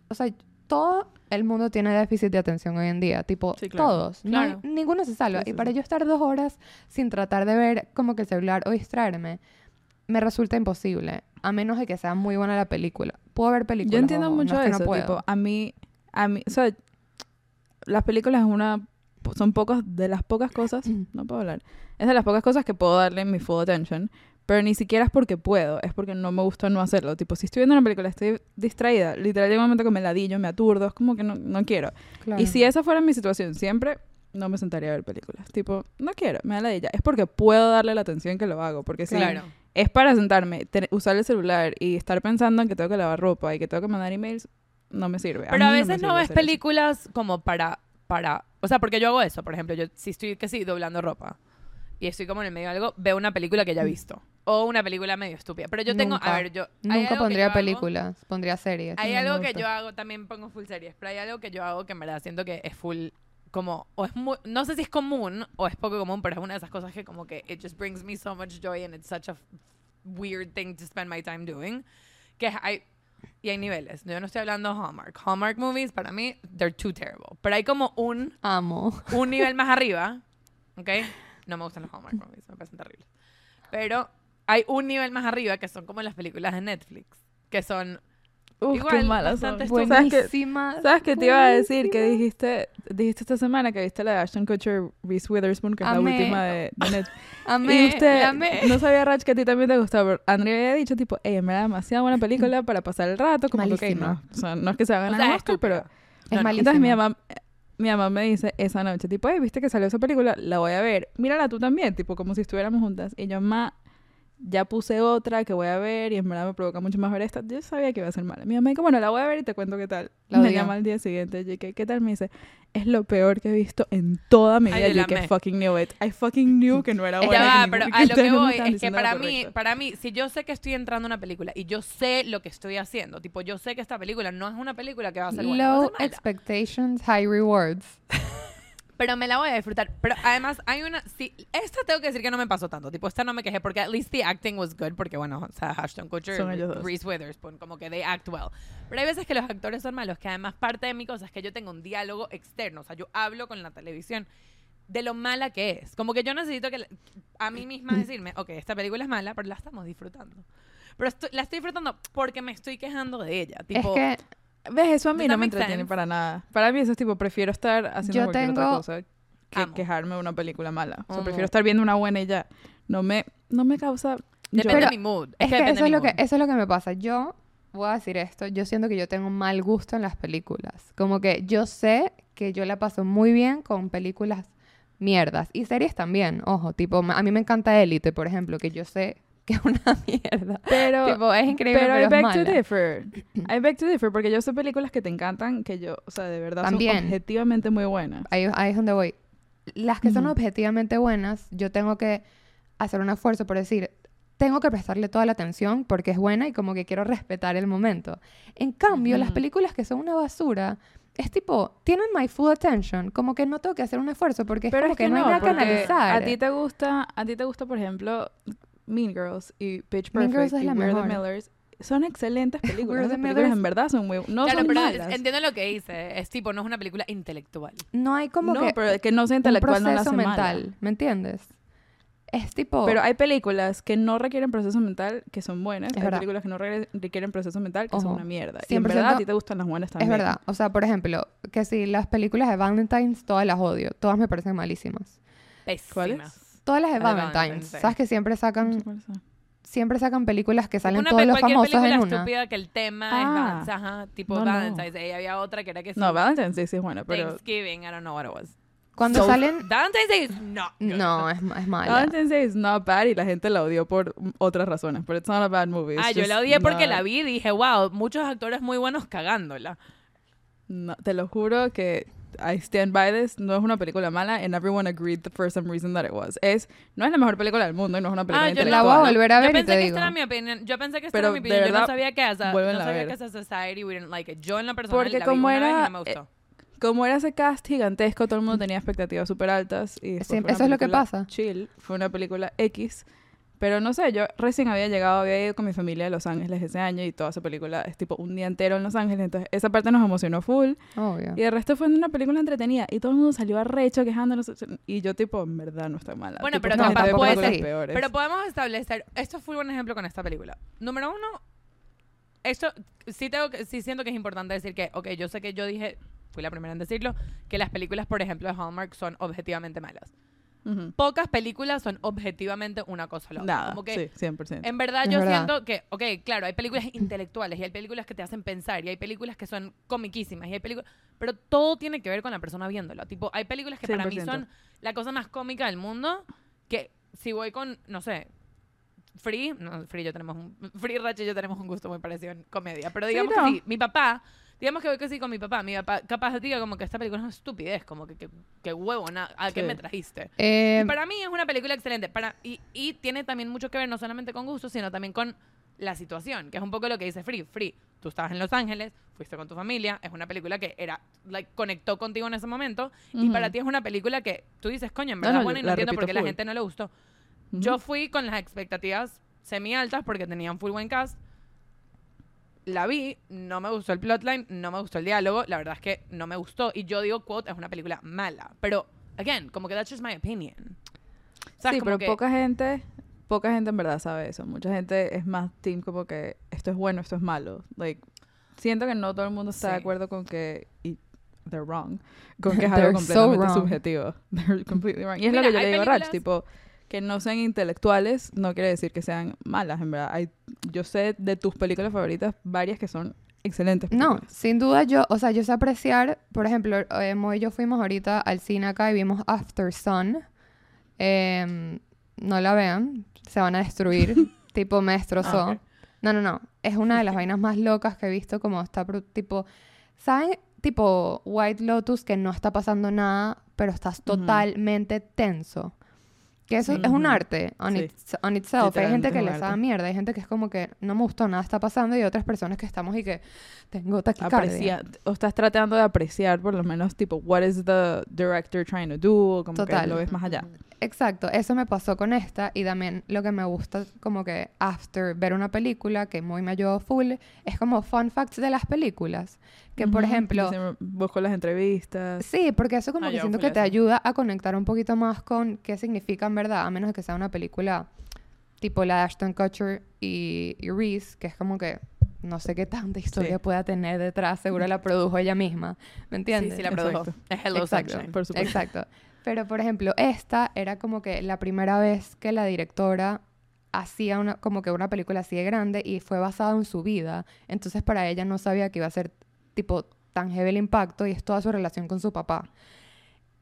O sea, todo el mundo tiene déficit de atención hoy en día, tipo, Sí, claro. todos. No hay- Claro. ninguno se salva. Sí, sí, y para yo estar dos horas sin tratar de ver como que el celular o distraerme, me resulta imposible. A menos de que sea muy buena la película. Puedo ver películas. Yo entiendo ojo, no mucho no eso, puedo. tipo, a mí, a mí, o sea, las películas es una, son pocos, de las pocas cosas, <clears throat> no puedo hablar, es de las pocas cosas que puedo darle mi full attention, pero ni siquiera es porque puedo, es porque no me gusta no hacerlo, tipo, si estoy viendo una película, estoy distraída, literal llega un momento que me ladillo, me aturdo, es como que no, no quiero. Claro. Y si esa fuera mi situación siempre, no me sentaría a ver películas, tipo, no quiero, me da ladilla, es porque puedo darle la atención que lo hago, porque si Claro. es para sentarme, usar el celular y estar pensando en que tengo que lavar ropa y que tengo que mandar emails, no me sirve. Pero a, veces no, sirve ves eso. películas como para, para... O sea, porque yo hago eso, por ejemplo. Yo si estoy, que sí, doblando ropa y estoy como en el medio de algo, veo una película que ya he visto. O una película medio estúpida. Pero yo tengo... Nunca. A ver, yo... Nunca pondría yo hago- películas, pondría series. Hay algo que yo hago, también pongo full series, pero hay algo que yo hago que en verdad siento que es full como, o es muy, no sé si es común o es poco común, pero es una de esas cosas que como que it just brings me so much joy and it's such a weird thing to spend my time doing, que hay, y hay niveles, yo no estoy hablando de Hallmark, Hallmark movies para mí, they're too terrible, pero hay como un, Amo. un nivel más arriba, ¿ok? No me gustan los Hallmark movies, me parecen terribles, pero hay un nivel más arriba que son como las películas de Netflix, que son Uf, Igual, qué malas bastante son. estúpidas. ¿Sabes qué, Buenísimas. ¿Sabes qué te iba a decir? Que buenísimas. dijiste, dijiste esta semana que viste la de Ashton Kutcher, Reese Witherspoon, que es Amé. la última de, de Netflix. <laughs> Amé, y usted, amé. no sabía, Rach, que a ti también te gustaba. pero Andrea había dicho, tipo, ey, en verdad, demasiado buena película para pasar el rato. Como que, ok, Malísima. no. O sea, no es que se va a O ganar sea, Oscar, pero... Es No, no. malísima. Entonces mi mamá, mi mamá me dice esa noche, tipo, hey, ¿viste que salió esa película? La voy a ver. Mírala tú también, tipo, como si estuviéramos juntas. Y yo, mamá, ya puse otra que voy a ver y en verdad me provoca mucho más ver esta. Yo sabía que iba a ser mala. Mi mamá dijo, bueno, la voy a ver y te cuento qué tal. La me llama al día siguiente, y que, ¿qué tal? Me dice, es lo peor que he visto en toda mi vida. yo que fucking knew it. I fucking knew que no era buena. Ya va, pero a lo que voy es que para mí, para mí, si yo sé que estoy entrando a una película y yo sé lo que estoy haciendo, tipo, yo sé que esta película no es una película que va a ser buena, Low expectations, high rewards. <laughs> pero me la voy a disfrutar. Pero además hay una, sí, esta tengo que decir que no me pasó tanto, tipo, esta no me quejé porque at least the acting was good, porque bueno, o sea, Ashton Kutcher, Son ellos dos. Reese Witherspoon, como que they act well. Pero hay veces que los actores son malos, que además parte de mi cosa es que yo tengo un diálogo externo, o sea, yo hablo con la televisión de lo mala que es. Como que yo necesito que a mí misma decirme, ok, esta película es mala, pero la estamos disfrutando. Pero estoy- la estoy disfrutando porque me estoy quejando de ella. Tipo, es que ¿Ves? Eso a mí no me entretiene sense? para nada. Para mí eso es tipo, prefiero estar haciendo Yo cualquier otra tengo- cosa que Amo. quejarme de una película mala. O sea, Amo. prefiero estar viendo una buena y ya. No me, no me causa... depende yo- de mi mood. Es que, depende eso, de es lo que mood. eso es lo que me pasa. Yo voy a decir esto. Yo siento que yo tengo un mal gusto en las películas. Como que yo sé que yo la paso muy bien con películas mierdas. Y series también, ojo. Tipo, a mí me encanta Élite, por ejemplo, que yo sé <laughs> que es una <laughs> mierda. Pero, tipo, es increíble, pero pero, I es beg to differ. I beg to differ porque yo sé películas que te encantan que yo, o sea, de verdad También. son objetivamente muy buenas. Ahí, ahí es donde voy. Las que son objetivamente buenas, yo tengo que hacer un esfuerzo por decir, tengo que prestarle toda la atención porque es buena y como que quiero respetar el momento. En cambio, las películas que son una basura, es tipo, tienen my full attention, como que no tengo que hacer un esfuerzo porque es Pero como es que, que no hay nada que analizar. A ti te gusta, a ti te gusta, por ejemplo, Mean Girls y Pitch Mean Perfect Girls es y la We're the mejor. Millers. Son excelentes <laughs> películas. The Esas películas en verdad son muy... No claro, son pero malas. entiendo lo que dice. Es tipo, no es una película intelectual. No hay como no, que pero que no sea un intelectual no la proceso hace mental, mala. ¿me entiendes? Es tipo... Pero hay películas que no requieren proceso mental que son buenas. Es hay verdad. películas que no re- requieren proceso mental que son una mierda. Y en 100% verdad a ti te gustan las buenas Es también. verdad. O sea, por ejemplo, que si las películas de Valentine's, todas las odio. Todas me parecen malísimas. Pésimas. Todas las de Valentine's. Valentine's, sí. ¿Sabes que siempre sacan, siempre sacan películas que salen Una todos los cualquier famosos película en una? estúpida que el tema Ah. es ajá, tipo No, no. Valentine's. Y había otra que era que sí, No, Valentine's sí, sí es buena, pero... Thanksgiving, I don't know what it was. Cuando So- salen... Valentine's Day is not good. No, es, es mala. Valentine's Day is not bad y la gente la odió por otras razones, pero it's not a bad movie. It's Ah, yo la odié porque not- la vi y dije, wow, muchos actores muy buenos cagándola. No, te lo juro que I stand by this. No es una película mala and everyone agreed for some reason that it was. Es, no es la mejor película del mundo y no es una película Ah, yo intelectual. la voy a volver a ver Yo y pensé te que digo. esta era mi opinión. Yo pensé que esta Pero, era mi de opinión. Yo no verdad, sabía que as a, no vuélvenla a sabía ver. que as a society we didn't like it. Yo en la personal Porque la como vi una vez y era- no me gustó. Como era ese cast gigantesco, todo el mundo tenía expectativas súper altas. Y después Sí, fue una eso es lo que película pasa. Chill, fue una película X. Pero no sé, yo recién había llegado, había ido con mi familia a Los Ángeles ese año y toda esa película es tipo un día entero en Los Ángeles. Entonces, esa parte nos emocionó full. Obvio. Y el resto fue una película entretenida. Y todo el mundo salió arrecho quejándonos. Y yo, tipo, en verdad no está mala. Bueno, Tipo, pero ve puede ser. peores. Pero podemos establecer, esto fue un buen ejemplo con esta película. Número uno, esto sí tengo que, sí siento que es importante decir que, ok, yo sé que yo dije, fui la primera en decirlo, que las películas, por ejemplo, de Hallmark son objetivamente malas. Pocas películas son objetivamente una cosa o la otra. Nada, Como que sí, 100%. En verdad, Es yo verdad. siento que, ok, claro, hay películas intelectuales y hay películas que te hacen pensar y hay películas que son comiquísimas y hay películas, pero todo tiene que ver con la persona viéndola. Tipo, hay películas que para mí 100%. son la cosa más cómica del mundo, que si voy con, no sé, Free, no, Free y yo tenemos un, Free Rach y yo tenemos un gusto muy parecido en comedia, pero Sí, digamos no. que sí, mi papá, digamos que voy sí con mi papá, mi papá capaz diga como que esta película es una estupidez, como que, que, que huevo, ¿a qué Sí. me trajiste? Eh, Y para mí es una película excelente. Para, y, y tiene también mucho que ver no solamente con gusto, sino también con la situación, que es un poco lo que dice Free. Free, tú estabas en Los Ángeles, fuiste con tu familia, es una película que era, like, conectó contigo en ese momento, y Ujú. para ti es una película que tú dices, coño, en No, verdad, no, bueno, y no entiendo por qué la gente no le gustó. Ujú. Yo fui con las expectativas semi altas porque tenían full buen cast. La vi, no me gustó el plotline, no me gustó el diálogo, la verdad es que no me gustó. Y yo digo, quote, es una película mala. Pero, again, como que that's just my opinion. ¿Sabes? Sí, pero que- poca gente, poca gente en verdad sabe eso. Mucha gente es más team como que esto es bueno, esto es malo. Like, siento que no todo el mundo está de acuerdo con que y they're wrong, con que es <laughs> algo completamente subjetivo. <laughs> They're completely wrong. Y es Mira, lo que yo le digo a Rach, películas- tipo que no sean intelectuales no quiere decir que sean malas, en verdad. Hay, yo sé de tus películas favoritas varias que son excelentes. No, sin duda yo, o sea, yo sé apreciar, por ejemplo, eh, Mo y yo fuimos ahorita al cine acá y vimos After Sun. Em, no la vean, se van a destruir, <laughs> tipo me destrozó. Ah. No, no, no, es una de las <laughs> vainas más locas que he visto, como está, tipo, ¿saben? Tipo White Lotus, que no está pasando nada, pero estás totalmente tenso. Que eso es un arte on, Sí. its- on itself. Hay gente que les da mierda, hay gente que es como que no me gustó, nada está pasando, y otras personas que estamos y que tengo taquicardia. Aprecia- o estás tratando de apreciar por lo menos tipo what is the director trying to do o como Total. que lo ves más allá. Exacto, eso me pasó con esta y también lo que me gusta como que after ver una película que muy me ayudó full es como fun facts de las películas. Que por ejemplo, busco las entrevistas. sí, porque eso como Ah, que siento que te eso. ayuda a conectar un poquito más con qué significa en verdad, a menos de que sea una película tipo la de Ashton Kutcher y, y Reese, que es como que no sé qué tanta historia Sí. pueda tener detrás, seguro la produjo ella misma, ¿me Sí, entiendes? sí, la produjo. Exacto. Es Hello Exacto. Sunshine. Por supuesto. Exacto. Pero, por ejemplo, esta era como que la primera vez que la directora hacía una, como que una película así de grande y fue basada en su vida. Entonces, para ella no sabía que iba a ser, tipo, tan heavy el impacto y es toda su relación con su papá.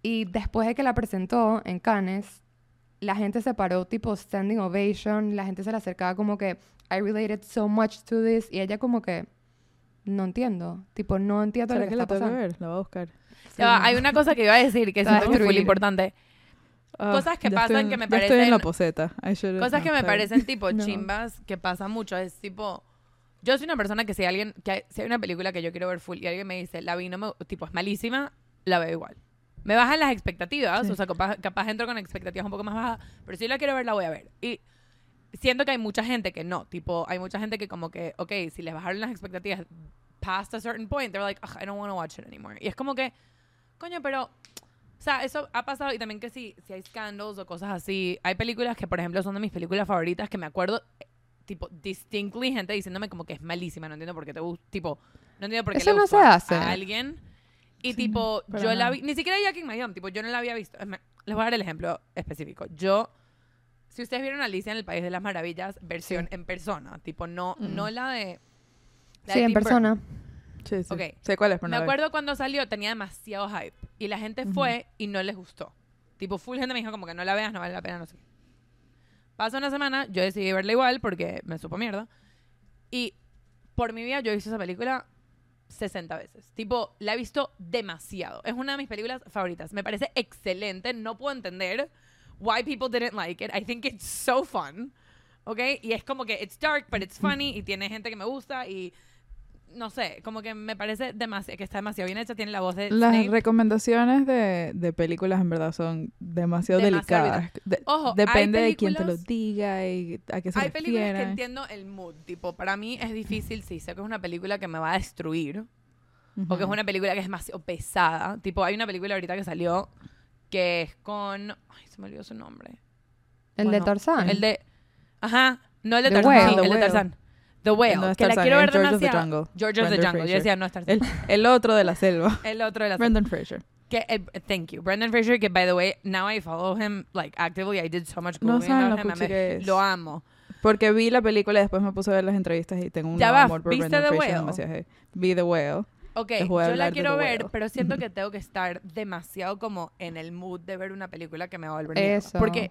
Y después de que la presentó en Cannes, la gente se paró, tipo, standing ovation, la gente se le acercaba como que, I related so much to this, y ella como que, no entiendo, tipo, no entiendo lo ¿Será que que la está que pasando. ver? La voy a buscar. Va, hay una cosa que iba a decir que siento es muy importante. Ah, Cosas que pasan estoy en- que me ya estoy en la parecen- poseta. Cosas que me parecen tipo <laughs> No. chimbas, que pasa mucho, es tipo... Yo soy una persona que si alguien, que hay- si hay una película que yo quiero ver full y alguien me dice, la vi, no me, tipo, es malísima, la veo igual. Me bajan las expectativas, Sí. o sea, capaz, capaz entro con expectativas un poco más bajas, pero si la quiero ver, la voy a ver. Y siento que hay mucha gente que no, tipo, hay mucha gente que como que, ok, si les bajaron las expectativas past a certain point, they're like, "Ugh, I don't want to watch it anymore. Y es como que, coño, pero... O sea, eso ha pasado y también que si, si hay scandals o cosas así. Hay películas que, por ejemplo, son de mis películas favoritas que me acuerdo, eh, tipo, distinctly gente diciéndome como que es malísima. No entiendo por qué te gusta. Tipo, no entiendo por qué Eso le no se hace. a alguien. Y Sí, tipo, yo la nada. vi, ni siquiera Jackie Mayom, tipo, yo no la había visto. Les voy a dar el ejemplo específico. Yo, si ustedes vieron Alicia en el País de las Maravillas, versión en persona, tipo, no, Mm. no la de. Sí, en persona. Sí, sí. Ok. Sé cuál es, pero no Me la vi. acuerdo cuando salió, tenía demasiado hype. Y la gente fue y no les gustó. Tipo, full gente me dijo como que no la veas, no vale la pena, no sé qué. Pasa una semana, yo decidí verla igual porque me supo mierda. Y por mi vida yo he visto esa película 60 veces. Tipo, la he visto demasiado. Es una de mis películas favoritas. Me parece excelente. No puedo entender why people didn't like it. I think it's so fun. ¿Ok? Y es como que it's dark, but it's funny. Y tiene gente que me gusta. Y no sé, como que me parece demasiado, que está demasiado bien hecha. Tiene la voz de Las Snape. recomendaciones de, de películas en verdad son demasiado, Demasiado delicadas. De- Ojo, depende de quién te lo diga y a qué se Hay películas que entiendo el mood. Tipo, para mí es difícil si sé que es una película que me va a destruir. O que es una película que es demasiado pesada. Tipo, hay una película ahorita que salió que es con... Ay, se me olvidó su nombre. El de Tarzán. El de... Ajá. No el de Tarzán, sí, el de. Tarzán. The Whale. No que la quiero ver George of the demasiado. Jungle. George of the Jungle. Yo Fraser. decía, no es Tarzán. El, el otro de la selva. <laughs> El otro de la... Brendan Fraser. Que, el- thank you. Brendan Fraser, que by the way, now I follow him like actively. I did so much No saben lo him. Me- que es. Lo amo. Porque vi la película y después me puse a ver las entrevistas y tengo un Ya va, amor por ¿viste Brendan The Fraser. Whale? demasiado. Vi The Whale. Ok, yo la quiero ver, pero siento que <laughs> tengo que estar demasiado como en el mood de ver una película que me va a volver. Eso. Porque,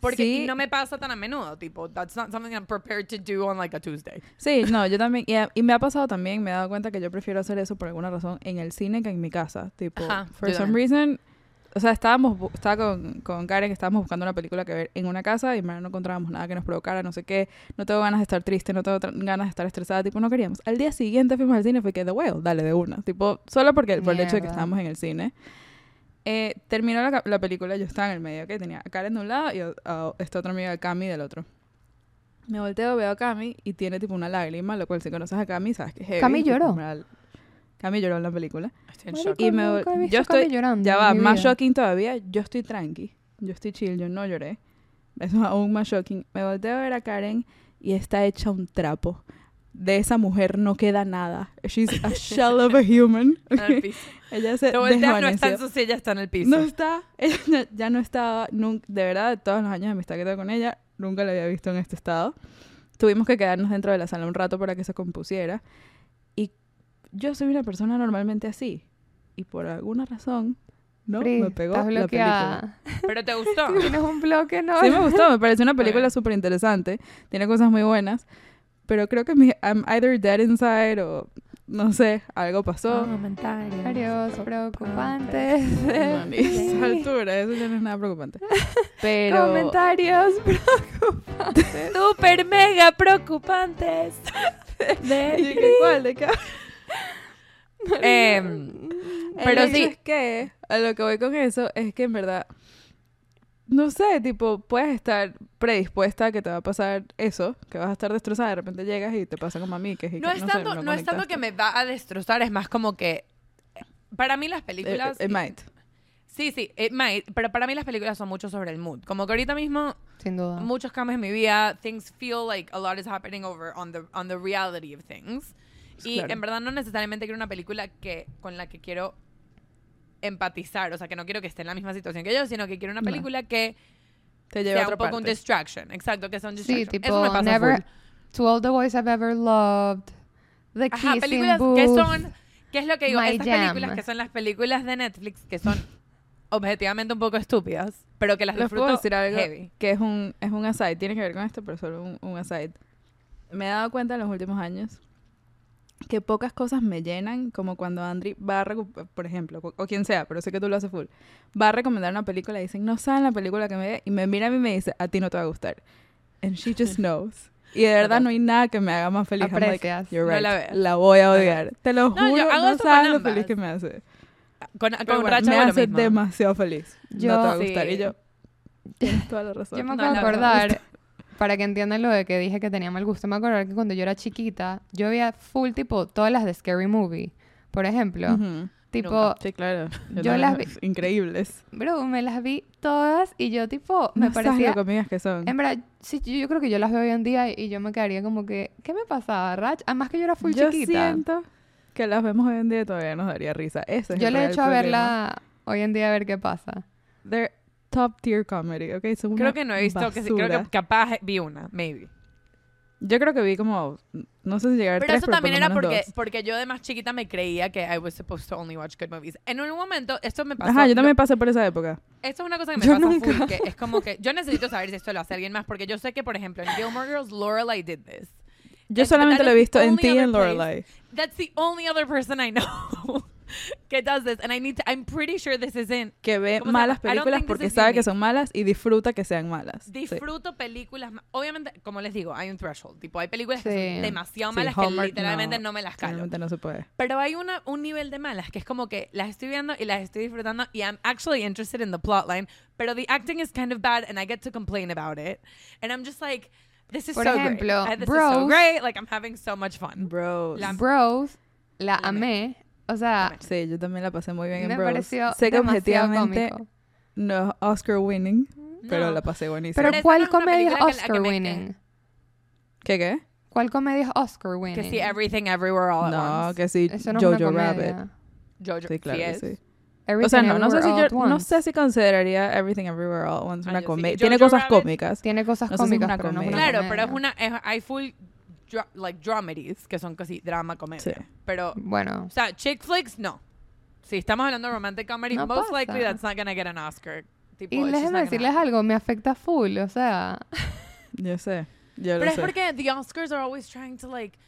porque Sí. no me pasa tan a menudo, tipo, that's not something I'm prepared to do on like a Tuesday. Sí, no, yo también. Y, y me ha pasado también, me he dado cuenta que yo prefiero hacer eso por alguna razón en el cine que en mi casa. Tipo, Ajá, for some también. reason. O sea, estábamos, estaba con, con Karen, estábamos buscando una película que ver en una casa y no encontrábamos nada que nos provocara, no sé qué. No tengo ganas de estar triste, no tengo ganas de estar estresada, tipo, no queríamos. Al día siguiente fuimos al cine, fue que The Whale, dale de una. Tipo, solo porque, por el hecho de que estábamos en el cine. Eh, terminó la, la película, yo estaba en el medio, que tenía a Karen de un lado y a, a esta otra amiga, Cami, del otro. Me volteo, veo a Cami y tiene tipo una lágrima, lo cual si conoces a Cami sabes que es heavy. Cami lloró. Cami lloró en la película. Estoy en shock. Y me- yo Cami estoy- llorando Ya va, más vida. shocking todavía, yo estoy tranqui, yo estoy chill, yo no lloré. Eso es aún más shocking. Me volteo a ver a Karen y está hecha un trapo. De esa mujer no queda nada. She's a shell of a human. Está en el piso. <laughs> Ella se volteas, no está en su silla, está en el piso. No está, ella ya- ya no estaba, nun- de verdad, de todos los años de amistad que tengo con ella, nunca la había visto en este estado. Tuvimos que quedarnos dentro de la sala un rato para que se compusiera. Y yo soy una persona normalmente así. Y por alguna razón, ¿no? Free, me pegó estás la película. bloqueada. Pero te gustó. <laughs> Tienes un bloque, ¿no? Sí me gustó, me pareció una <laughs> película súper interesante. Tiene cosas muy buenas. Pero creo que mi, I'm either dead inside o, no sé, algo pasó. Comentarios preocupantes. No, ni <laughs> a esa altura, eso ya no es nada preocupante. <laughs> Pero... Comentarios <laughs> preocupantes. Super mega preocupantes. ¿Y qué, ¿Cuál? ¿De qué? Em, Pero Pero sí. sí. es que a lo que voy con eso es que en verdad, no sé, tipo, puedes estar predispuesta a que te va a pasar eso, que vas a estar destrozada, de repente llegas y te pasa como a mí, que es y no que, es sé, tanto, no es tanto que me va a destrozar, es más como que para mí las Eh, películas eh, it might. Sí, sí, it might, pero para mí las películas son mucho sobre el mood. Como que ahorita mismo Sin duda. muchos cambios en mi vida, things feel like a lot is happening over on the on the reality of things. Y Claro. en verdad no necesariamente quiero una película que con la que quiero empatizar, o sea, que no quiero que esté en la misma situación que yo, sino que quiero una No. película que Te lleva a sea otra un poco parte. un distraction. Exacto, que sea un Sí, distraction. tipo, Eso me pasa never, full. To All the Boys I've Ever Loved. The Ajá, Kissing películas Booth. que son, ¿qué es lo que digo? My Estas Jam. películas que son las películas de Netflix que son objetivamente un poco estúpidas, pero que las Les puedo disfruto decir algo heavy. que es un, es un aside, tiene que ver con esto, pero solo un, un aside. Me he dado cuenta en los últimos años que pocas cosas me llenan, como cuando Andri va a, por ejemplo, o, o quien sea, pero sé que tú lo haces full, va a recomendar una película y dicen, no saben la película que me ve, y me mira a mí y me dice, a ti no te va a gustar. And she just <laughs> knows. Y de verdad no hay nada que me haga más feliz. I'm like, Aprecias. You're No right. la la, voy a No odiar. Te lo No, yo juro, no sabes lo feliz que me hace. Con, con bueno, Racha me hace demasiado feliz. no te va a Yo- gustar. Y Sí. yo, tienes toda la razón. Yo me No, acabo de acordar, para que entiendan lo de que dije que tenía mal gusto, me acordar que cuando yo era chiquita, yo veía full tipo todas las de Scary Movie. Por ejemplo, Ujú. tipo, Nunca. Sí, claro. Yo las vi- Increíbles. bro, me las vi todas y yo tipo, me no sabes parecía... lo comidas que son. En verdad, sí, yo, yo creo que yo las veo hoy en día y yo me quedaría como que, ¿qué me pasaba, Rach? Además que yo era full yo chiquita. siento que las vemos hoy en día y todavía nos daría risa. Ese es yo le he hecho a verla hoy en día a ver qué pasa. They're top tier comedy, ¿ok? Son Creo que no he visto, que creo que capaz vi una, maybe. Yo creo que vi como, no sé si llegar a Pero tres, eso pero también por era porque, dos. porque yo de más chiquita me creía que I was supposed to only watch good movies. En un momento, esto me pasó. Ajá, yo lo- también pasé por esa época. Esto es una cosa que me Yo pasa nunca. full, que es como que yo necesito saber si esto lo hace alguien más, porque yo sé que, por ejemplo, en Gilmore Girls, Lorelai did this. Yo solamente lo he is visto en ti y en Lorelai. That's the only other person I know <laughs> que does this, and I need to. I'm pretty sure this isn't. Que ve ¿Cómo se malas películas porque sabe que son malas y disfruta que sean malas. Sí. Disfruto películas. ma- Obviamente, como les digo, hay un threshold. Tipo, hay películas que Sí. son demasiado Sí, malas que Hallmark literalmente no, no, me las calo. No se puede. Pero hay una, un nivel de malas que es como que las estoy viendo y las estoy disfrutando y I'm actually interested in the plotline, pero the acting is kind of bad and I get to complain about it. And I'm just like, this is Por so ejemplo, great. Uh, This is so Bros- great. Like, I'm having so much fun. Bro. La- Bros, La amé. O sea. Sí, yo también la pasé muy bien me en Bros. pareció sé que objetivamente cómico. no es Oscar winning, pero No. la pasé buenísimo. Pero ¿cuál no comedia es que que Oscar winning? ¿Qué qué? ¿Cuál comedia es Oscar winning? Que sí, Everything Everywhere All at No, Once. que sí, Eso no Jojo. Rabbit. Jojo, Sí, claro que es. sí. O sea, no, no sé si yo, no sé si consideraría Everything Everywhere All at Once Ah, una sí. comedia. Jojo Tiene cosas Rabbit cómicas. Tiene cosas No sé si es cómicas, una pero no es una comedia. Claro, pero es una, es, hay full, dra- like, dramedies, que son casi drama, comedia. Sí. Pero, Bueno, o sea, chick flicks, no. Si estamos hablando de romantic comedy, No most pasa. likely that's not gonna get an Oscar. Tipo, y gonna decirles algo, me afecta full, o sea, <laughs> Yo sé. Yo lo Pero es sé. porque the Oscars are always trying to, like,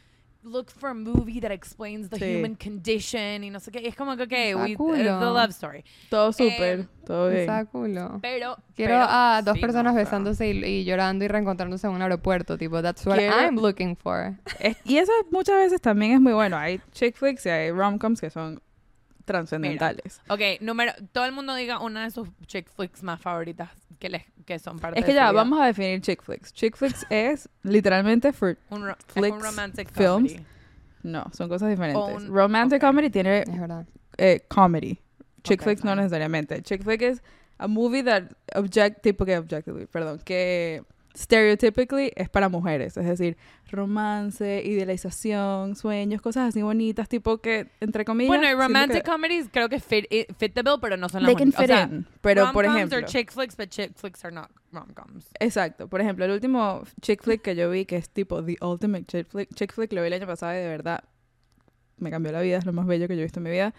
look for a movie that explains the Sí. human condition y no sé qué. Y es como que, okay, Está we, culo. uh, the love story. Todo súper, Eh, todo bien. está culo. Pero, Quiero pero- a dos sí, personas no, besándose y, y llorando y reencontrándose en un aeropuerto, tipo, that's what Quiero- I'm looking for. Es- y eso muchas veces también es muy bueno. Hay chick flicks y hay rom-coms que son trascendentales. Ok, número, todo el mundo diga una de sus chick flicks más favoritas que, les, que son parte Es que de ya, vamos a definir chick flicks. Chick flicks <laughs> es literalmente for... un, ro- es flicks, un romantic films. comedy. No, son cosas diferentes. un- Romantic comedy tiene eh, comedy. Chick Ok, flicks no fine. necesariamente. Chick flick es a movie that object, tipo que objectively, perdón, que stereotypically es para mujeres, es decir, romance, idealización, sueños, cosas así bonitas, tipo que entre comillas. Bueno, y romantic comedies creo que fit, it- fit the bill, pero no son las they can únicas. fit O sea, in, pero por rom-coms ejemplo, are chick flicks, but chick flicks are not rom-coms. exacto, por ejemplo, el último chick flick que yo vi que es tipo the ultimate chick flick, chick flick lo vi el año pasado y de verdad me cambió la vida, es lo más bello que yo he visto en mi vida.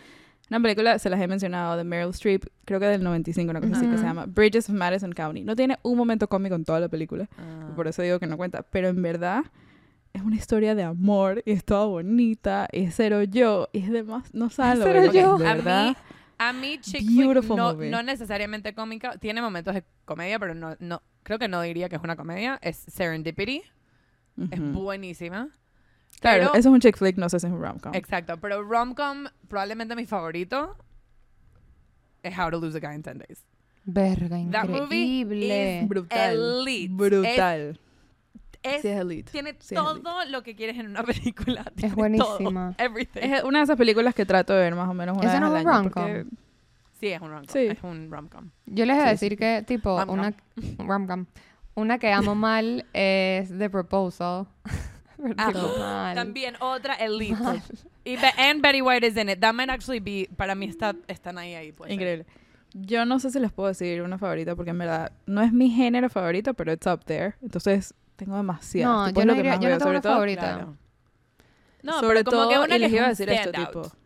Una película, se las he mencionado, de Meryl Streep, creo que del 95, una cosa así que se llama Bridges of Madison County. No tiene un momento cómico en toda la película, Ah. por eso digo que no cuenta, pero en verdad es una historia de amor y es toda bonita, y es cero yo, y es demás, no lo Cero es, yo. de A verdad. mí, a mí chick no, movie. no necesariamente cómica, tiene momentos de comedia, pero no, no creo que no diría que es una comedia. Es Serendipity, es buenísima. Claro, pero- eso es un chick flick, no sé si es un rom-com. Exacto, pero rom-com, probablemente mi favorito es How to Lose a Guy in 10 Days. Verga, That movie increíble. is- Brutal. Elite. Brutal. Es, Sí, es elite. tiene sí, es todo lo que quieres en una película. Tiene buenísima. Todo, everything. Es una de esas películas que trato de ver más o menos una ¿Esa vez no al es un año. rom-com? porque- sí, es un rom-com. Sí. Es un rom-com. Yo les voy a decir que, tipo, una... <laughs> rom-com. Una que amo mal es The Proposal. <laughs> <laughs> Ah. También otra Elite. y Be- and Betty White is in it. That might actually be, para mí está, están ahí, ahí. pues. Increíble. Yo no sé si les puedo decir una favorita porque en verdad no es mi género favorito, pero it's up there. Entonces tengo demasiadas. No, Tipo, yo no diría- yo no tengo sobre una todo- favorita. Claro. No, sobre pero como todo, que una y les iba a decir esto, standout. tipo,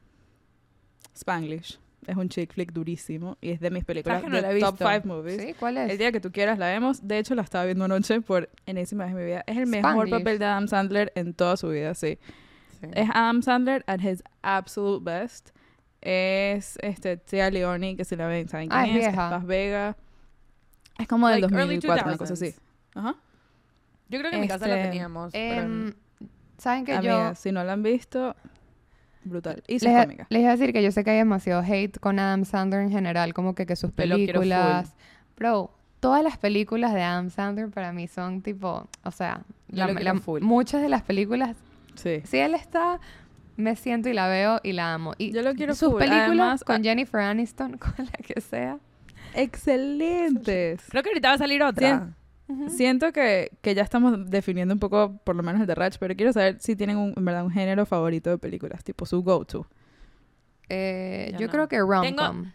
Spanglish. Es un chick flick durísimo y es de mis películas que no la he de top visto? 5 movies. ¿Sí? ¿Cuál es? El día que tú quieras la vemos. De hecho, la estaba viendo anoche por enésima vez en mi vida. Es el mejor Spanglish. papel de Adam Sandler en toda su vida, sí. Sí. Es Adam Sandler at his absolute best. Es este Tia Leone, que si la ven, ¿saben quién Ah, es es? vieja. Paz Vega. Es como del Like early 2004, una cosa así. 2000s. Ajá. Yo creo que en mi casa la Este, teníamos. pero Em, ¿Saben que Amiga, yo... si no la han visto, brutal. Y Les, cómica. les iba a decir que yo sé que hay demasiado hate con Adam Sandler en general, como que, que sus películas. Bro, todas las películas de Adam Sandler para mí son tipo, o sea, la- la- full. muchas de las películas, Sí. si él está, me siento y la veo y la amo. Y Yo lo quiero sus full. películas Además, con ah, Jennifer Aniston, <laughs> con la que sea. Excelentes. Creo que ahorita va a salir otra. Siento que, que ya estamos definiendo un poco, por lo menos el de Ratch, pero quiero saber si tienen un, en verdad un género favorito de películas, tipo su go-to. Eh, Yo yo no. creo que rom-com.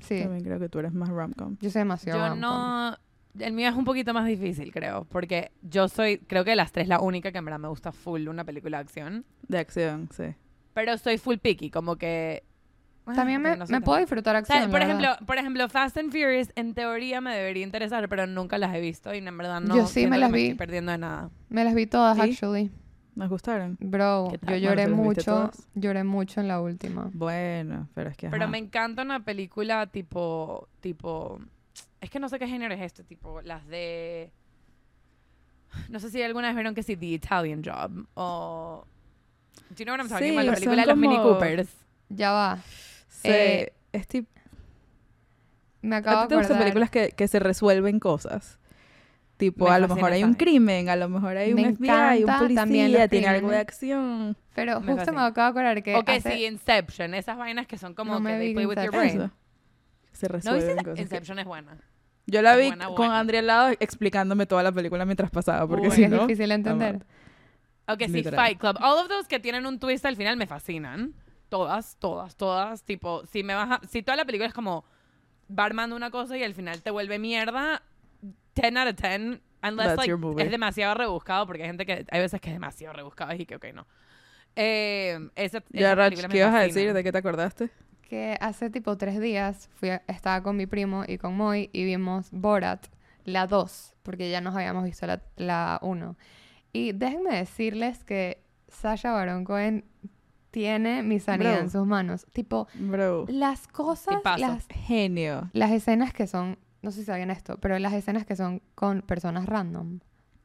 Sí, También creo que tú eres más rom-com. yo soy demasiado Yo no... El mío es un poquito más difícil, creo, porque yo soy, creo que de las tres la única que en verdad me gusta full una película de acción, De acción, sí. pero soy full picky, como que... También me, no sé me puedo disfrutar O sea, acción. por la ejemplo, verdad. por ejemplo, Fast and Furious en teoría me debería interesar, pero nunca las he visto y en verdad no Yo sí me que las vi. estoy perdiendo de nada. Me las vi todas, ¿Sí? actually. ¿Nos gustaron? Bro, ¿Qué yo lloré Bueno, ¿se las viste mucho. Lloré mucho en la última. Bueno, pero es que. Pero ajá. me encanta una película tipo, tipo, es que no sé qué género es esto, tipo las de, no sé si alguna vez vieron que sí, The Italian Job o, do you know what I'm talking Sí, about? La película de los Mini como- Coopers. Ya va. Sí, eh, es tipo. Me ¿A acabo ti te gustan películas que, que se resuelven cosas? Tipo, Me a lo mejor hay un crimen, a lo mejor hay un Me FBI, un policía, tiene algo de acción. Pero Me justo me fascina. acabo de acordar que. O que hace- sí, Inception, esas vainas que son como No me que they play with your brain. Eso. Se ¿No resuelven viste? cosas. que- Inception es buena. Yo la Es vi buena, con buena. Andrea al lado explicándome toda la película mientras pasaba, porque Uy, si es no... difícil de entender. Ok, sí. Fight Club. All of those que tienen un twist al final me fascinan. Todas, todas, todas. Tipo, si me vas a- Si toda la película es como va armando una cosa y al final te vuelve mierda, 10 out of 10. Unless, That's like, es demasiado rebuscado, porque hay gente que... Hay veces que es demasiado rebuscado y que, ok, no. Eh, esa, Ya, Rach, ¿qué ibas a decir? ¿De qué te acordaste? Que hace tipo tres días fui a- estaba con mi primo y con Moy y vimos Borat, la 2, porque ya nos habíamos visto la, la 1. Y déjenme decirles que Sasha Baron Cohen tiene mi sanidad Bro. en sus manos. Tipo, Bro, las cosas, Tipazo. las, genio. las escenas que son, no sé si saben esto, pero las escenas que son con personas random,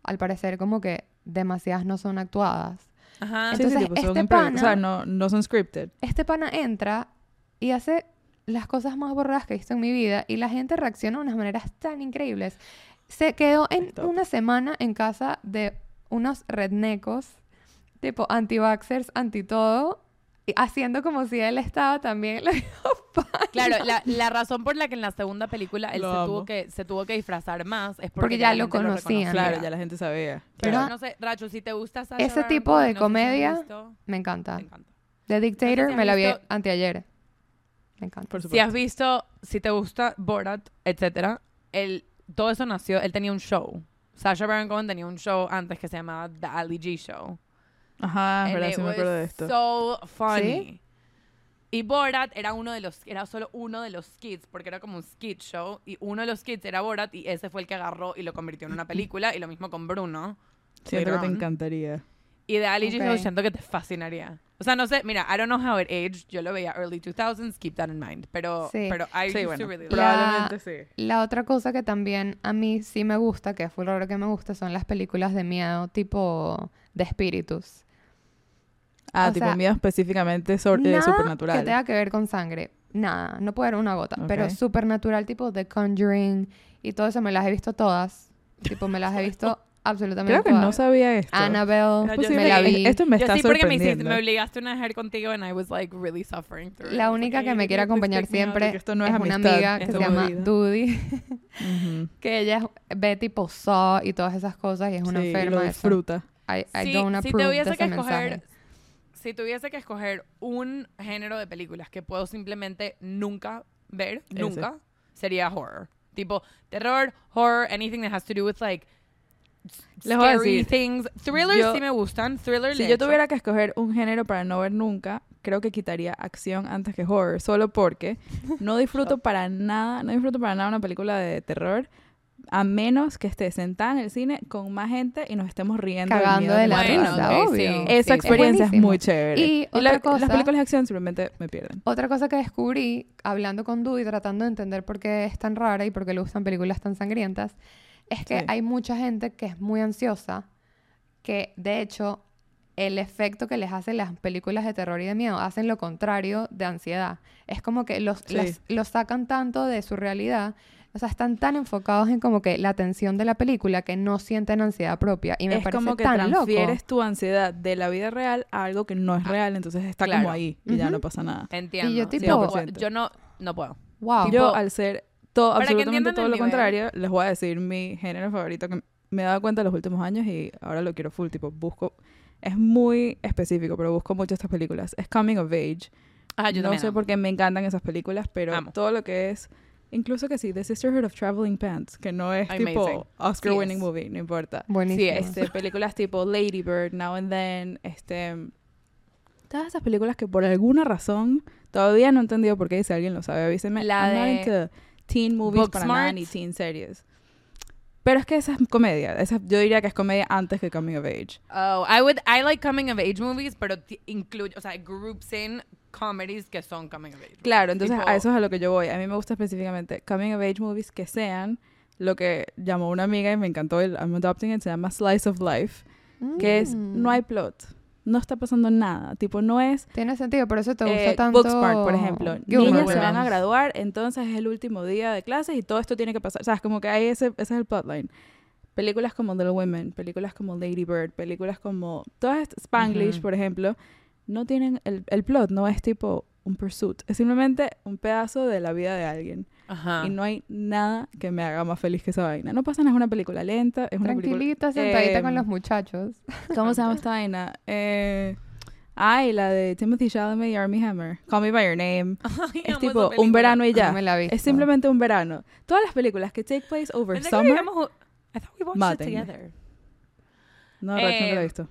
al parecer como que demasiadas no son actuadas. Ajá. Sí, sí, Entonces, tipo, son este improvis- pana- O sea, no, no son scripted. Este pana entra y hace las cosas más borradas que he visto en mi vida y la gente reacciona de unas maneras tan increíbles. Se quedó en Top. una semana en casa de unos rednecos, tipo anti-vaxxers, anti-todo, haciendo como si él estaba también. la. <laughs> Claro, la, la razón por la que en la segunda película él Lo se amo. tuvo, que, se tuvo que disfrazar más es porque, Porque ya lo conocían. Claro, ya la gente sabía. Pero- no sé, Racho, si te gusta Sacha Ese Baron tipo de no si comedia- visto, Me encanta. me encanta. The Dictator si me la vi visto- anteayer. Me encanta. Por Si has visto, si te gusta Borat, etcétera, él, todo eso nació, él tenía un show. Sacha Baron Cohen tenía un show antes que se llamaba The Ali G Show. Ajá, es verdad, sí me acuerdo de esto. So funny. Y Borat era uno de los, era solo uno de los skits, porque era como un skit show, y uno de los skits era Borat, y ese fue el que agarró y lo convirtió en una <clears throat> película, y lo mismo con Bruno. Siento que te encantaría. Y de Ali G Ok. Show siento que te fascinaría. O sea, no sé, mira, I don't know how it aged, yo lo veía early 2000s, keep that in mind, pero, Sí. pero I Sí, used bueno, to really probablemente sí. La otra cosa que también a mí sí me gusta, que es full horror que me gusta, son las películas de miedo tipo de espíritus. Ah, O tipo sea, miedo específicamente sobre, Nada supernatural. que tenga que ver con sangre. Nada, no puedo ver una gota. Pero Ok. supernatural tipo The Conjuring y todo eso me las he visto todas. Tipo, me las he <laughs> visto absolutamente Creo que no todas. sabía esto. Annabelle, No, yo Pues sí, me la vi. Esto me Yo está sí, porque me, hiciste- sorprendiendo. me obligaste a ir contigo and I was like really suffering through. La única que "Ay, me quiere acompañar take me out". siempre esto no es es una amistad, amiga que se llama. Dudy, Ujú. <laughs> que ella ve tipo Saw y todas esas cosas y es una Sí, enferma lo de eso. disfruta. I, I Si- don't si approve de tuviese ese que escoger, mensaje. Si tuviese que escoger un género de películas que puedo simplemente nunca ver, Ese. nunca, sería horror. Tipo terror, horror, anything that has to do with like Les voy a scary decir, things. Thrillers yo- sí me gustan. Thriller Si le yo echo. tuviera que escoger un género para no ver nunca, creo que quitaría acción antes que horror, solo porque no disfruto <laughs> para nada, no disfruto para nada una película de terror a menos que esté sentada en el cine con más gente y nos estemos riendo Cagando de la Bueno, risa, obvio. sí. Esa experiencia es, muy chévere. Y la- otra cosa- las películas de acción simplemente me pierden. Otra cosa que descubrí hablando con Dudy, tratando de entender por qué es tan rara y por qué le gustan películas tan sangrientas, es que Sí. hay mucha gente que es muy ansiosa, que de hecho el efecto que les hacen las películas de terror y de miedo hacen lo contrario de ansiedad. Es como que los, las- los sacan tanto de su realidad, o sea, están tan enfocados en como que la atención de la película que no sienten ansiedad propia. Y me es parece como que tan loco. transfieres tu ansiedad de la vida real a algo que no es real, entonces está claro. como ahí y ya Ujú. no pasa nada. Entiendo. Y yo tipo- yo no, no puedo. Wow. Yo, Tipo- al ser todo, absolutamente todo lo nivel. contrario, les voy a decir mi género favorito que me he dado cuenta en los últimos años y ahora lo quiero full, tipo, busco, es muy específico, pero busco mucho estas películas. Es Coming of Age. Ajá, yo no sé amo. por qué me encantan esas películas, pero Amo. todo lo que es incluso que sí, The Sisterhood of Traveling Pants, que no es Amazing. tipo Oscar Sí winning es. movie, no importa. Buenísimo. Este, películas tipo Lady Bird, Now and Then, este... Todas esas películas que por alguna razón todavía no he entendido por qué, si alguien lo sabe, avísenme. La I'm not de into teen movies para nada, Booksmart. ni teen series. Pero es que esa es comedia. Esa, yo diría que es comedia antes que Coming of Age. Oh, I would, I like coming of age movies, pero incluye, o sea, groups in comedies que son coming of age. Claro, entonces Tipo- a eso es a lo que yo voy. A mí me gusta específicamente Coming of Age movies que sean lo que llamó una amiga y me encantó el I'm Adopting It, se llama Slice of Life, que es Mm. no hay plot, no está pasando nada, tipo no es Tiene sentido, por eso te gusta eh, tanto... Booksmart, por ejemplo. Niñas se van a graduar, entonces es el último día de clases y todo esto tiene que pasar. ¿Sabes? Como que hay ese, ese es el plotline. Películas como Little Women, películas como Lady Bird, películas como... Todas estas- Spanglish, Ujú. por ejemplo, no tienen... El, el plot no es tipo un pursuit. Es simplemente un pedazo de la vida de alguien. Ajá. Y no hay nada que me haga más feliz que esa vaina. No pasa nada, es una película lenta, es una película... Tranquilita, sentadita con Em, los muchachos. ¿Cómo se llama <laughs> esta vaina? Eh... Ay, la de Timothy Chalamet y Armie Hammer. Call Me By Your Name. <laughs> Ay, Es tipo un película. verano y ya. No me la. Es simplemente un verano. Todas las películas que take place over summer. I thought we watched it together. No, Rax, no lo he Eh, visto.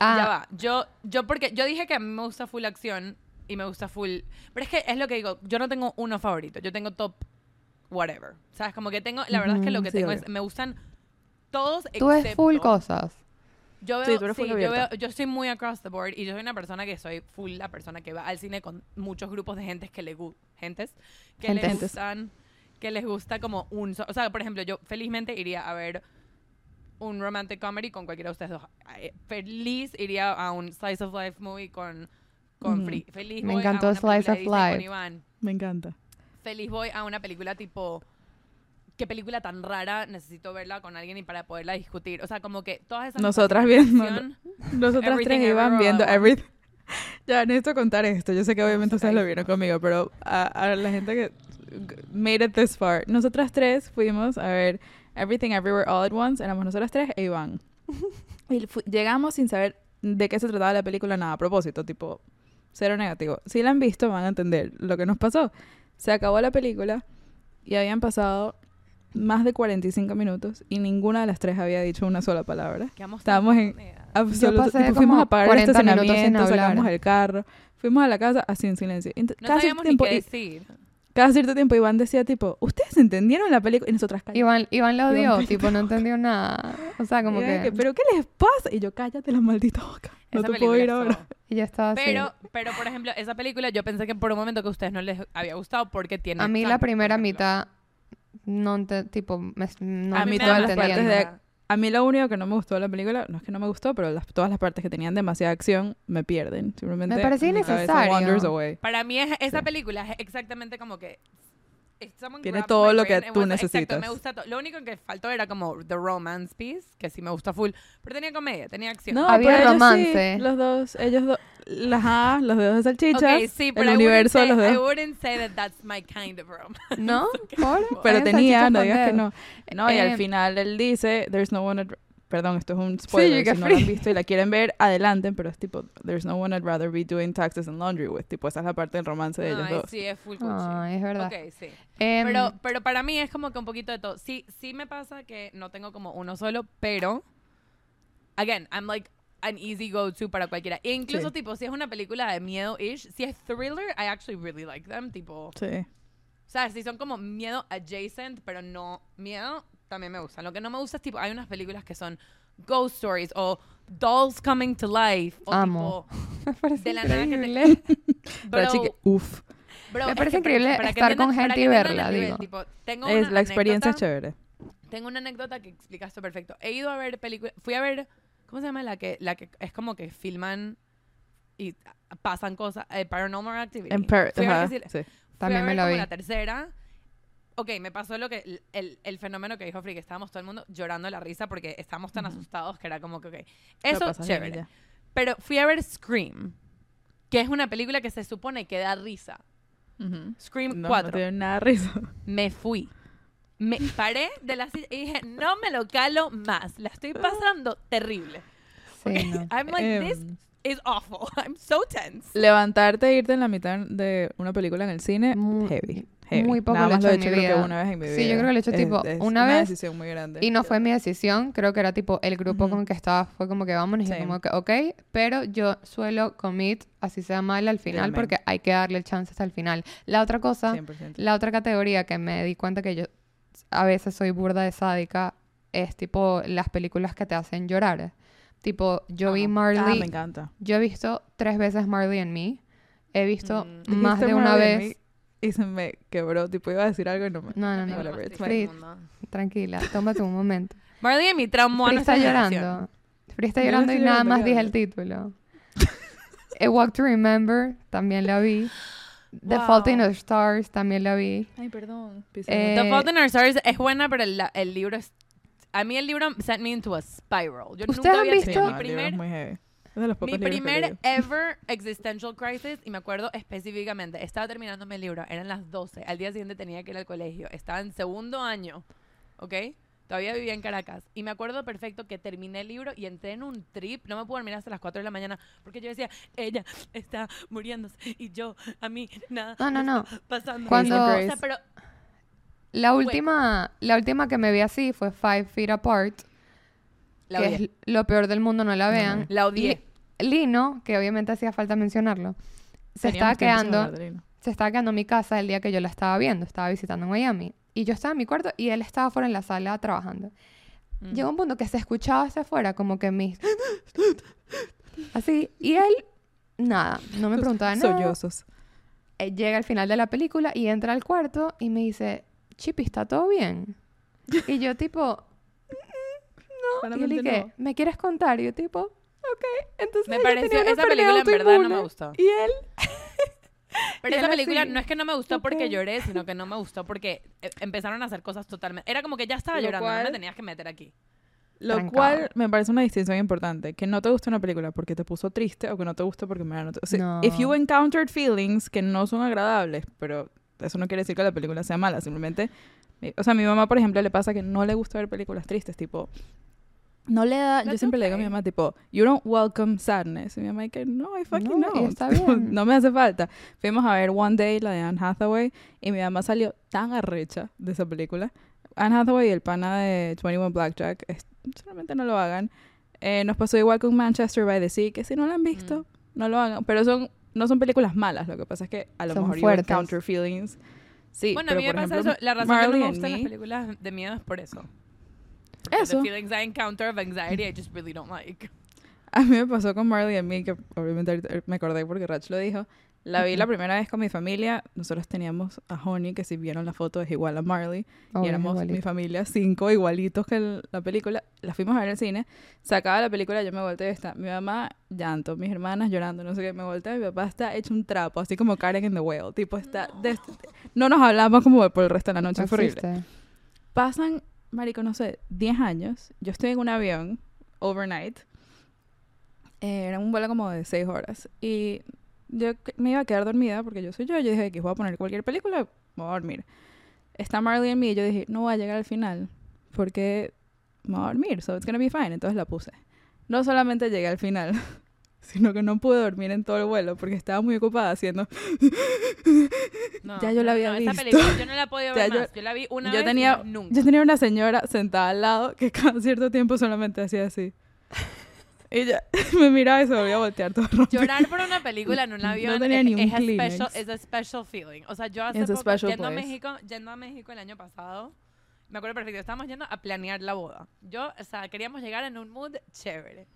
Ah, Ya va. Yo, yo porque yo dije que a mí me gusta full acción y me gusta full. Pero es que es lo que digo. Yo no tengo uno favorito. Yo tengo top whatever. ¿Sabes? Como que tengo. La verdad es que lo que sí, tengo obvio. es. Me gustan todos tú ves excepto- full cosas. Yo Sí, veo, tú eres sí, full yo veo, yo soy muy across the board y yo soy una persona que soy full la persona que va al cine con muchos grupos de gentes que le gu- gentes que les gustan que les gusta como un so- o sea, por ejemplo, yo felizmente iría a ver un romantic comedy con cualquiera de ustedes dos. Eh, Feliz iría a un slice of life movie con con. Free. Feliz Me voy a encantó una Slice of Disney con Life. Iván. Me encanta. Feliz voy a una película tipo qué película tan rara necesito verla con alguien y para poderla discutir. O sea, como que todas esas Nosotras viendo- <laughs> Nosotras tres iban viendo everything. <laughs> Ya, necesito contar esto. Yo sé que obviamente a ustedes lo vieron conmigo, pero a, a la gente que made it this far. Nosotras tres fuimos a ver Everything Everywhere All at Once. Éramos nosotras tres e Iván. <laughs> Y llegamos sin saber de qué se trataba la película, nada. A propósito, tipo, cero negativo. Si la han visto, van a entender lo que nos pasó. Se acabó la película y habían pasado más de 45 minutos y ninguna de las tres había dicho una sola palabra. Estábamos en-. Absoluto. fuimos a pagar el 40 minutos sin estacionamiento, sacamos el carro, fuimos a la casa así en silencio. Ent- No cierto sabíamos ni tiempo, qué y- decir. Cada cierto tiempo Iván decía tipo, ¿ustedes entendieron la película? Y nosotras cállate. Iván, Iván lo Iván, odió, tipo, no entendió nada. O sea, como que... ¿Pero qué les pasa? Y yo, cállate la maldita boca. No Esa te puedo ir ahora. Y ya estaba así. Pero, pero, por ejemplo, esa película yo pensé que por un momento que a ustedes no les había gustado porque tiene A mí la primera mitad no tipo me, no A me mí estaba todas las partes de- A mí lo único que no me gustó de la película, no es que no me gustó, pero las- todas las partes que tenían demasiada acción me pierden. Simplemente Me cabeza innecesario. Para mí es, esa película es exactamente como que Tiene todo lo que tú was- Exacto, necesitas. me gusta todo. Lo único que faltó era como the romance piece, que sí me gusta full, pero tenía comedia, tenía acción. No, Había pero ellos sí, romance. los dos, ellos dos, las ajá, los dedos de salchichas, Okay, sí, pero el I universo de wouldn't los say, I dedos. wouldn't say that that's my kind of romance. ¿No? <laughs> ¿Por? Pero tenía, no digas que dedos. no. No, y al Eh, final él dice, there's no one Perdón, esto es un spoiler. que si no lo han visto y la quieren ver, adelanten, pero es tipo, there's no one I'd rather be doing taxes and laundry with. Tipo, esa es la parte del romance de ellos Ay, dos. sí, es full. Ay, es verdad. Ok, sí. Em, Pero, pero para mí es como que un poquito de todo. Sí, sí me pasa que no tengo como uno solo, pero again, I'm like an easy go-to para cualquiera. E incluso Sí. tipo, si es una película de miedo-ish, si es thriller, I actually really like them. Tipo, Sí. o sea, si son como miedo adjacent, pero no miedo, también me gustan. Lo que no me gusta es tipo, hay unas películas que son ghost stories o dolls coming to life. O Amo. tipo, <laughs> me parece de la nada que te- increíble. <laughs> <laughs> Pero bro, chique, uff. bro, Me es parece que para- increíble para que estar entiendan- con para gente que y verla, digo. tipo, tengo Es, una la experiencia es chévere. Tengo una anécdota que explica esto perfecto. He ido a ver películas. Fui a ver. ¿Cómo se llama? La que, la que es como que filman y pasan cosas. eh, Paranormal Activity. Ajá, que sí- También a me la como vi. la tercera. Ok, me pasó lo que el, el, fenómeno que dijo Free, que estábamos todo el mundo llorando la risa porque estábamos tan asustados que era como que, ok, eso chévere. Pero fui a ver Scream, que es una película que se supone que da risa. Scream No, 4. no tiene nada risa. me fui. Me paré de la silla y dije, no me lo calo más. La estoy pasando terrible. Sí, no. <laughs> I'm like, this Em, is awful. <laughs> I'm so tense. Levantarte e irte en la mitad de una película en el cine, heavy. Heavy. Muy poco Nada lo he más hecho lo he en hecho mi creo que vida. una vez en mi vida. Sí, yo creo que lo he hecho Es- tipo es una vez decisión muy grande. Y no fue mi decisión, creo que era tipo el grupo Ujú. con el que estaba, fue como que vámonos y como que ok, pero yo suelo commit, así sea mal al final, porque hay que darle el chance hasta el final. La otra cosa, 100%. la otra categoría que me di cuenta que yo a veces soy burda de sádica es tipo las películas que te hacen llorar. Tipo, yo vi Ajá. Marley, Ah, me encanta. yo he visto tres veces Marley and Me, he visto Mm. más de una Marley vez. Y se me quebró. Tipo, iba a decir algo y no me... No, no, no. Tranquila, tómate un momento. <laughs> Marley y mi traumó a Free está llorando. Free está llorando y nada más ¿qué dije el título. A Walk to Remember, también la vi. The Wow. Fault in Our Stars, también la vi. Ay, perdón. Eh, The Fault in Our Stars es buena, pero el, el libro es... A mí el libro sent me into a spiral. Yo ¿Ustedes nunca han había visto- mi el libro primer de los pocos Mi primer ever existential crisis, y me acuerdo específicamente, estaba terminándome el libro, eran las 12, al día siguiente tenía que ir al colegio, estaba en segundo año, ¿ok? Todavía vivía en Caracas. Y me acuerdo perfecto que terminé el libro y entré en un trip, no me pude dormir hasta las 4 de la mañana, porque yo decía, ella está muriéndose y yo, a mí, nada. No, no, no. Pasando. Cuando- O sea, pero La última, la última que me vi así fue Five Feet Apart, la que odié. es lo peor del mundo, no la vean. La odié. Li- Lino, que obviamente hacía falta mencionarlo, se estaba Teníamos quedando se estaba quedando en mi casa el día que yo la estaba viendo, estaba visitando en Miami. Y yo estaba en mi cuarto y él estaba fuera en la sala trabajando. Mm. Llegó un punto que se escuchaba hacia afuera como que mis... <laughs> Así. Y él, nada, no me preguntaba nada. Sollozos. Eh, Llega al final de la película y entra al cuarto y me dice, Chipi, ¿está todo bien? <laughs> Y yo tipo, <laughs> y yo le dije, no. ¿me quieres contar? Y yo tipo, ok. Entonces Me pareció, esa película en verdad no me gustó. Y él, <laughs> Pero Y esa película así, no es que no me gustó porque ok. lloré, sino que no me gustó porque eh, empezaron a hacer cosas totalmente... Era como que ya estaba Lo llorando, no me cual- tenías que meter aquí. Lo Trancado. cual me parece una distinción importante. Que no te gusta una película porque te puso triste o que no te gusta porque me no te... o sea, No. If you encountered feelings que no son agradables, pero eso no quiere decir que la película sea mala. Simplemente... O sea, a mi mamá, por ejemplo, le pasa que no le gusta ver películas tristes. Tipo... No le da... yo siempre le digo a mi mamá, tipo... You don't welcome sadness. Y mi mamá dice, no, I fucking No, know. está bien. <laughs> no me hace falta. Fuimos a ver One Day, la de Anne Hathaway. Y mi mamá salió tan arrecha de esa película. Anne Hathaway y el pana de 21 Blackjack, es- solamente no lo hagan. Eh, nos pasó igual con Manchester by the Sea, que si no la han visto, Mm. no lo hagan. Pero son no son películas malas, lo que pasa es que a lo Son mejor fuertes. you encounter feelings. Sí, bueno, pero a mí me pasa ejemplo, eso. La razón que no Marley me gustan las películas de miedo es por eso. Porque Eso. The feelings I encounter of anxiety I just really don't like. A mí me pasó con Marley and Me, que obviamente me acordé porque Rach lo dijo. La vi la Ujú. primera vez con mi familia. Nosotros teníamos a Honey, que si vieron la foto es igual a Marley. Obvio, y éramos mi familia cinco igualitos que el- la película. La fuimos a ver al cine. Se acaba la película, yo me volteé y está mi mamá llanto, mis hermanas llorando, no sé qué. Me volteé, mi papá está hecho un trapo, así como Karen in the Whale. Tipo, está... des- no nos hablamos como por el resto de la noche, fue horrible. Pasan, marico, no sé, 10 años. Yo estoy en un avión, overnight. Eh, era un vuelo como de 6 horas. Y yo me iba a quedar dormida porque yo soy yo. Yo dije que voy a poner cualquier película, voy a dormir. Está Marley and Me y yo dije, no voy a llegar al final porque voy a dormir, so it's gonna be fine. Entonces la puse. No solamente llegué al final, <laughs> <laughs> sino que no pude dormir en todo el vuelo porque estaba muy ocupada haciendo... No, <laughs> Ya yo la no, había no, esa visto. película yo no la <laughs> he podido Ya ver yo- más. Yo la vi una yo vez tenía, nunca. yo tenía una señora sentada al lado que cada cierto tiempo solamente hacía así. Y ella me miraba y se volvía a voltear todo rápido. Llorar por una película en un avión tenía es, ni un es a special, es a special feeling. O sea, yo hace It's poco, yendo a. México, yendo a México el año pasado, me acuerdo perfecto, estábamos yendo a planear la boda. Yo, o sea, queríamos llegar en un mood chévere.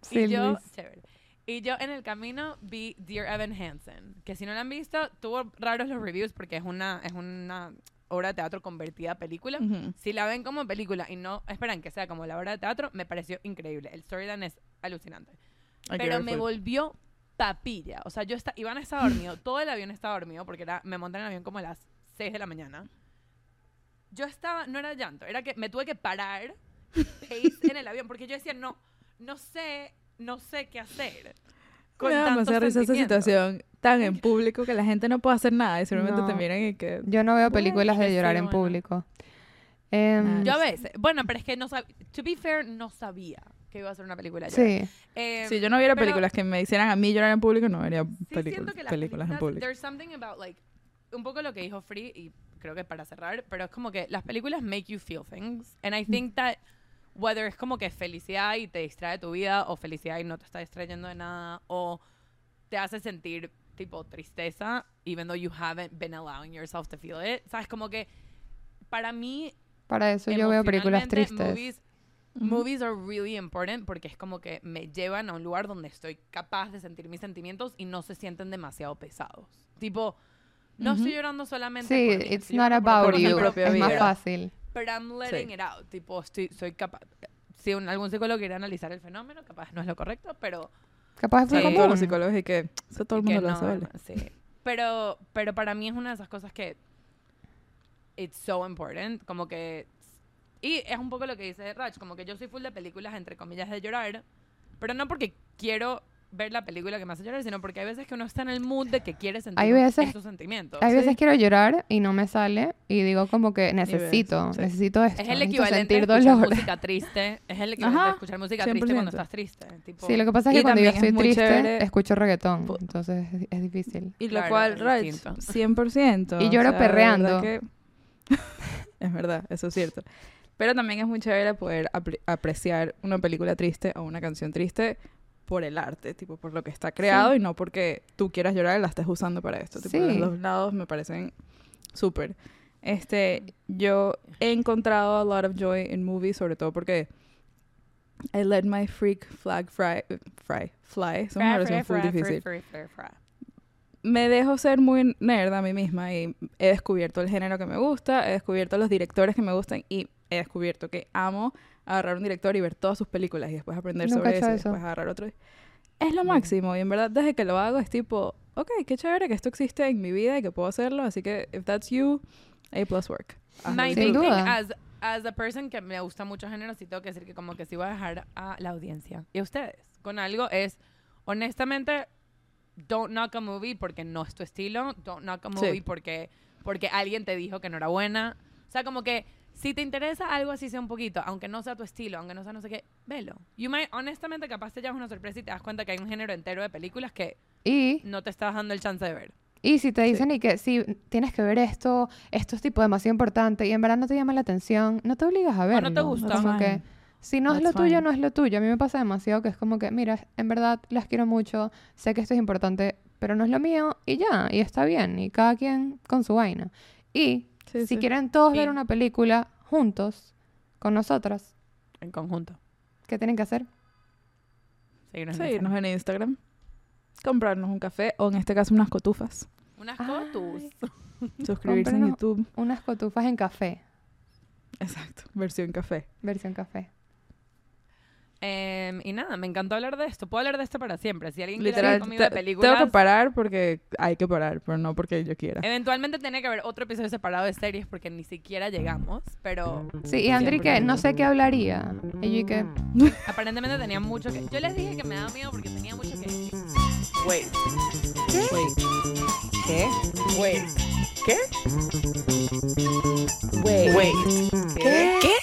Sí, y yo, Luis. chévere. Y yo en el camino vi Dear Evan Hansen, que si no la han visto, tuvo raros los reviews porque es una, es una obra de teatro convertida a película. Ujú. Si la ven como película y no esperan que sea como la obra de teatro, me pareció increíble. El storyline es alucinante. Que Pero me volvió papilla. O sea, yo está, Iván estaba dormido, <laughs> todo el avión estaba dormido porque era, me monté en el avión como a las 6 de la mañana. Yo estaba, no era llanto, era que me tuve que parar <laughs> pace en el avión porque yo decía, no, no sé, no sé qué hacer. Con me da demasiada risa esa situación tan en público que la gente no puede hacer nada y simplemente te No. miran y que... Yo no veo Bueno, películas de llorar en bueno. público. Ah, Yo a veces, bueno, pero es que no sabía, to be fair, no sabía que iba a ser una película. sí. Eh, si yo no viera pero- películas que me hicieran a mí llorar en público, no vería Sí, películas, que las películas en público. There's something about like un poco lo que dijo Free, y creo que para cerrar, pero es como que las películas make you feel things. And I think that whether es como que felicidad y te distrae tu vida, o felicidad y no te está distrayendo de nada, o te hace sentir tipo tristeza, even though you haven't been allowing yourself to feel it. ¿Sabes? Como que para mí Para eso yo veo películas tristes. Movies, movies are really important porque es como que me llevan a un lugar donde estoy capaz de sentir mis sentimientos y no se sienten demasiado pesados. Tipo, no Ujú. estoy llorando solamente Sí, por mí, it's not por about you. Es más fácil. Pero I'm letting Sí. it out. Tipo, estoy, soy capaz. Si un- algún psicólogo quiere analizar el fenómeno, capaz no es lo correcto, pero Capaz Sí. fue Con común. todos los psicólogos y que eso todo el mundo lo no, sabe. sí. Pero, pero para mí es una de esas cosas que it's so important, como que y es un poco lo que dice Rach, como que yo soy full de películas entre comillas de llorar, pero no porque quiero ver la película que me hace llorar, sino porque hay veces que uno está en el mood de que quiere sentir Hay veces- esos sentimientos. Hay Sí. veces quiero llorar y no me sale y digo como que necesito, sí. necesito esto, es el equivalente sentir de escuchar dolor. música triste, es el equivalente Ajá, de escuchar música triste cuando 100%. estás triste, tipo, Sí, lo que pasa es que cuando yo es estoy muy triste, chévere- escucho reggaetón, entonces es, es difícil. Y lo Claro, cual, es distinto. <laughs> 100%. Y lloro o sea, perreando. que- <laughs> es verdad, eso es cierto. Pero también es muy chévere poder apre- apreciar una película triste o una canción triste por el arte, tipo por lo que está creado y no porque tú quieras llorar y la estés usando para esto. Tipo, Sí. los dos lados me parecen súper. Este, yo he encontrado a lot of joy in movies, sobre todo porque I let my freak flag fry, fry, fly. Es una oración full difícil fra, fra, fra. me dejo ser muy nerd a mí misma y he descubierto el género que me gusta, he descubierto los directores que me gustan y he descubierto que amo agarrar un director y ver todas sus películas y después aprender Nunca sobre eso y después agarrar otro. Es lo máximo y en verdad desde que lo hago es tipo, ok, qué chévere que esto existe en mi vida y que puedo hacerlo, así que if that's you, A plus work. My Sin duda. as, as a person que me gusta mucho género, sí tengo que decir que como que sí voy a dejar a la audiencia y a ustedes con algo es, honestamente, don't knock a movie porque no es tu estilo, don't knock a Sí. movie porque, porque alguien te dijo que no era buena. O sea, como que si te interesa algo así sea un poquito, aunque no sea tu estilo, aunque no sea no sé qué, velo. You might, honestamente, capaz te llevas una sorpresa y te das cuenta que hay un género entero de películas que Y, no te estás dando el chance de ver. y si te dicen y que sí, tienes que ver esto, esto es tipo demasiado importante y en verdad no te llama la atención, no te obligas a no verlo. te gusta. Como That's que fine. si no es lo That's tuyo, fine. no es lo tuyo. A mí me pasa demasiado que es como que, mira, en verdad las quiero mucho, sé que esto es importante, pero no es lo mío y ya, y está bien, y cada quien con su vaina. Y Sí, si sí. quieren todos ver una película juntos, con nosotras, En conjunto. ¿qué tienen que hacer? Seguirnos en Seguirnos Instagram. en Instagram. Comprarnos un café o en este caso unas cotufas. Unas cotus. Suscribirse en YouTube. Unas cotufas en café, Exacto, versión café. versión café. Em, y nada, me encantó hablar de esto. Puedo hablar de esto para siempre. Si alguien quiere Literal, hablar conmigo de películas, tengo que parar porque hay que parar, pero no porque yo quiera. eventualmente tiene que haber otro episodio separado de series porque ni siquiera llegamos. Pero Sí, y Andri que no sé qué hablaría. Y yo que, <laughs> aparentemente tenía mucho que. Yo les dije que me daba miedo porque tenía mucho que decir. Wait. Wait. ¿Qué? Wait. ¿Qué? Wait. Wait. ¿Qué? ¿Qué?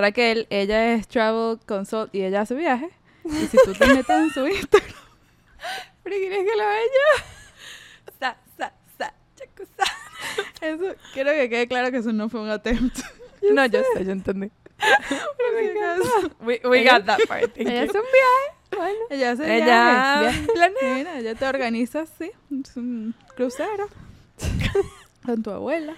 Raquel, ella es Travel Consult y ella hace viajes. Y si tú te metes en su Instagram, <laughs> ¿pero quieres que lo vea yo? Sa, sa, sa, chacu, sa. Eso, quiero que quede claro que eso no fue un attempt. <laughs> No, yo sé, yo entendí. We, we Ella- got that part. thank ella you. es un viaje. Bueno, Ella hace Ella viajes. planea. Mira, ella te organiza así, un crucero. <laughs> Con tu abuela.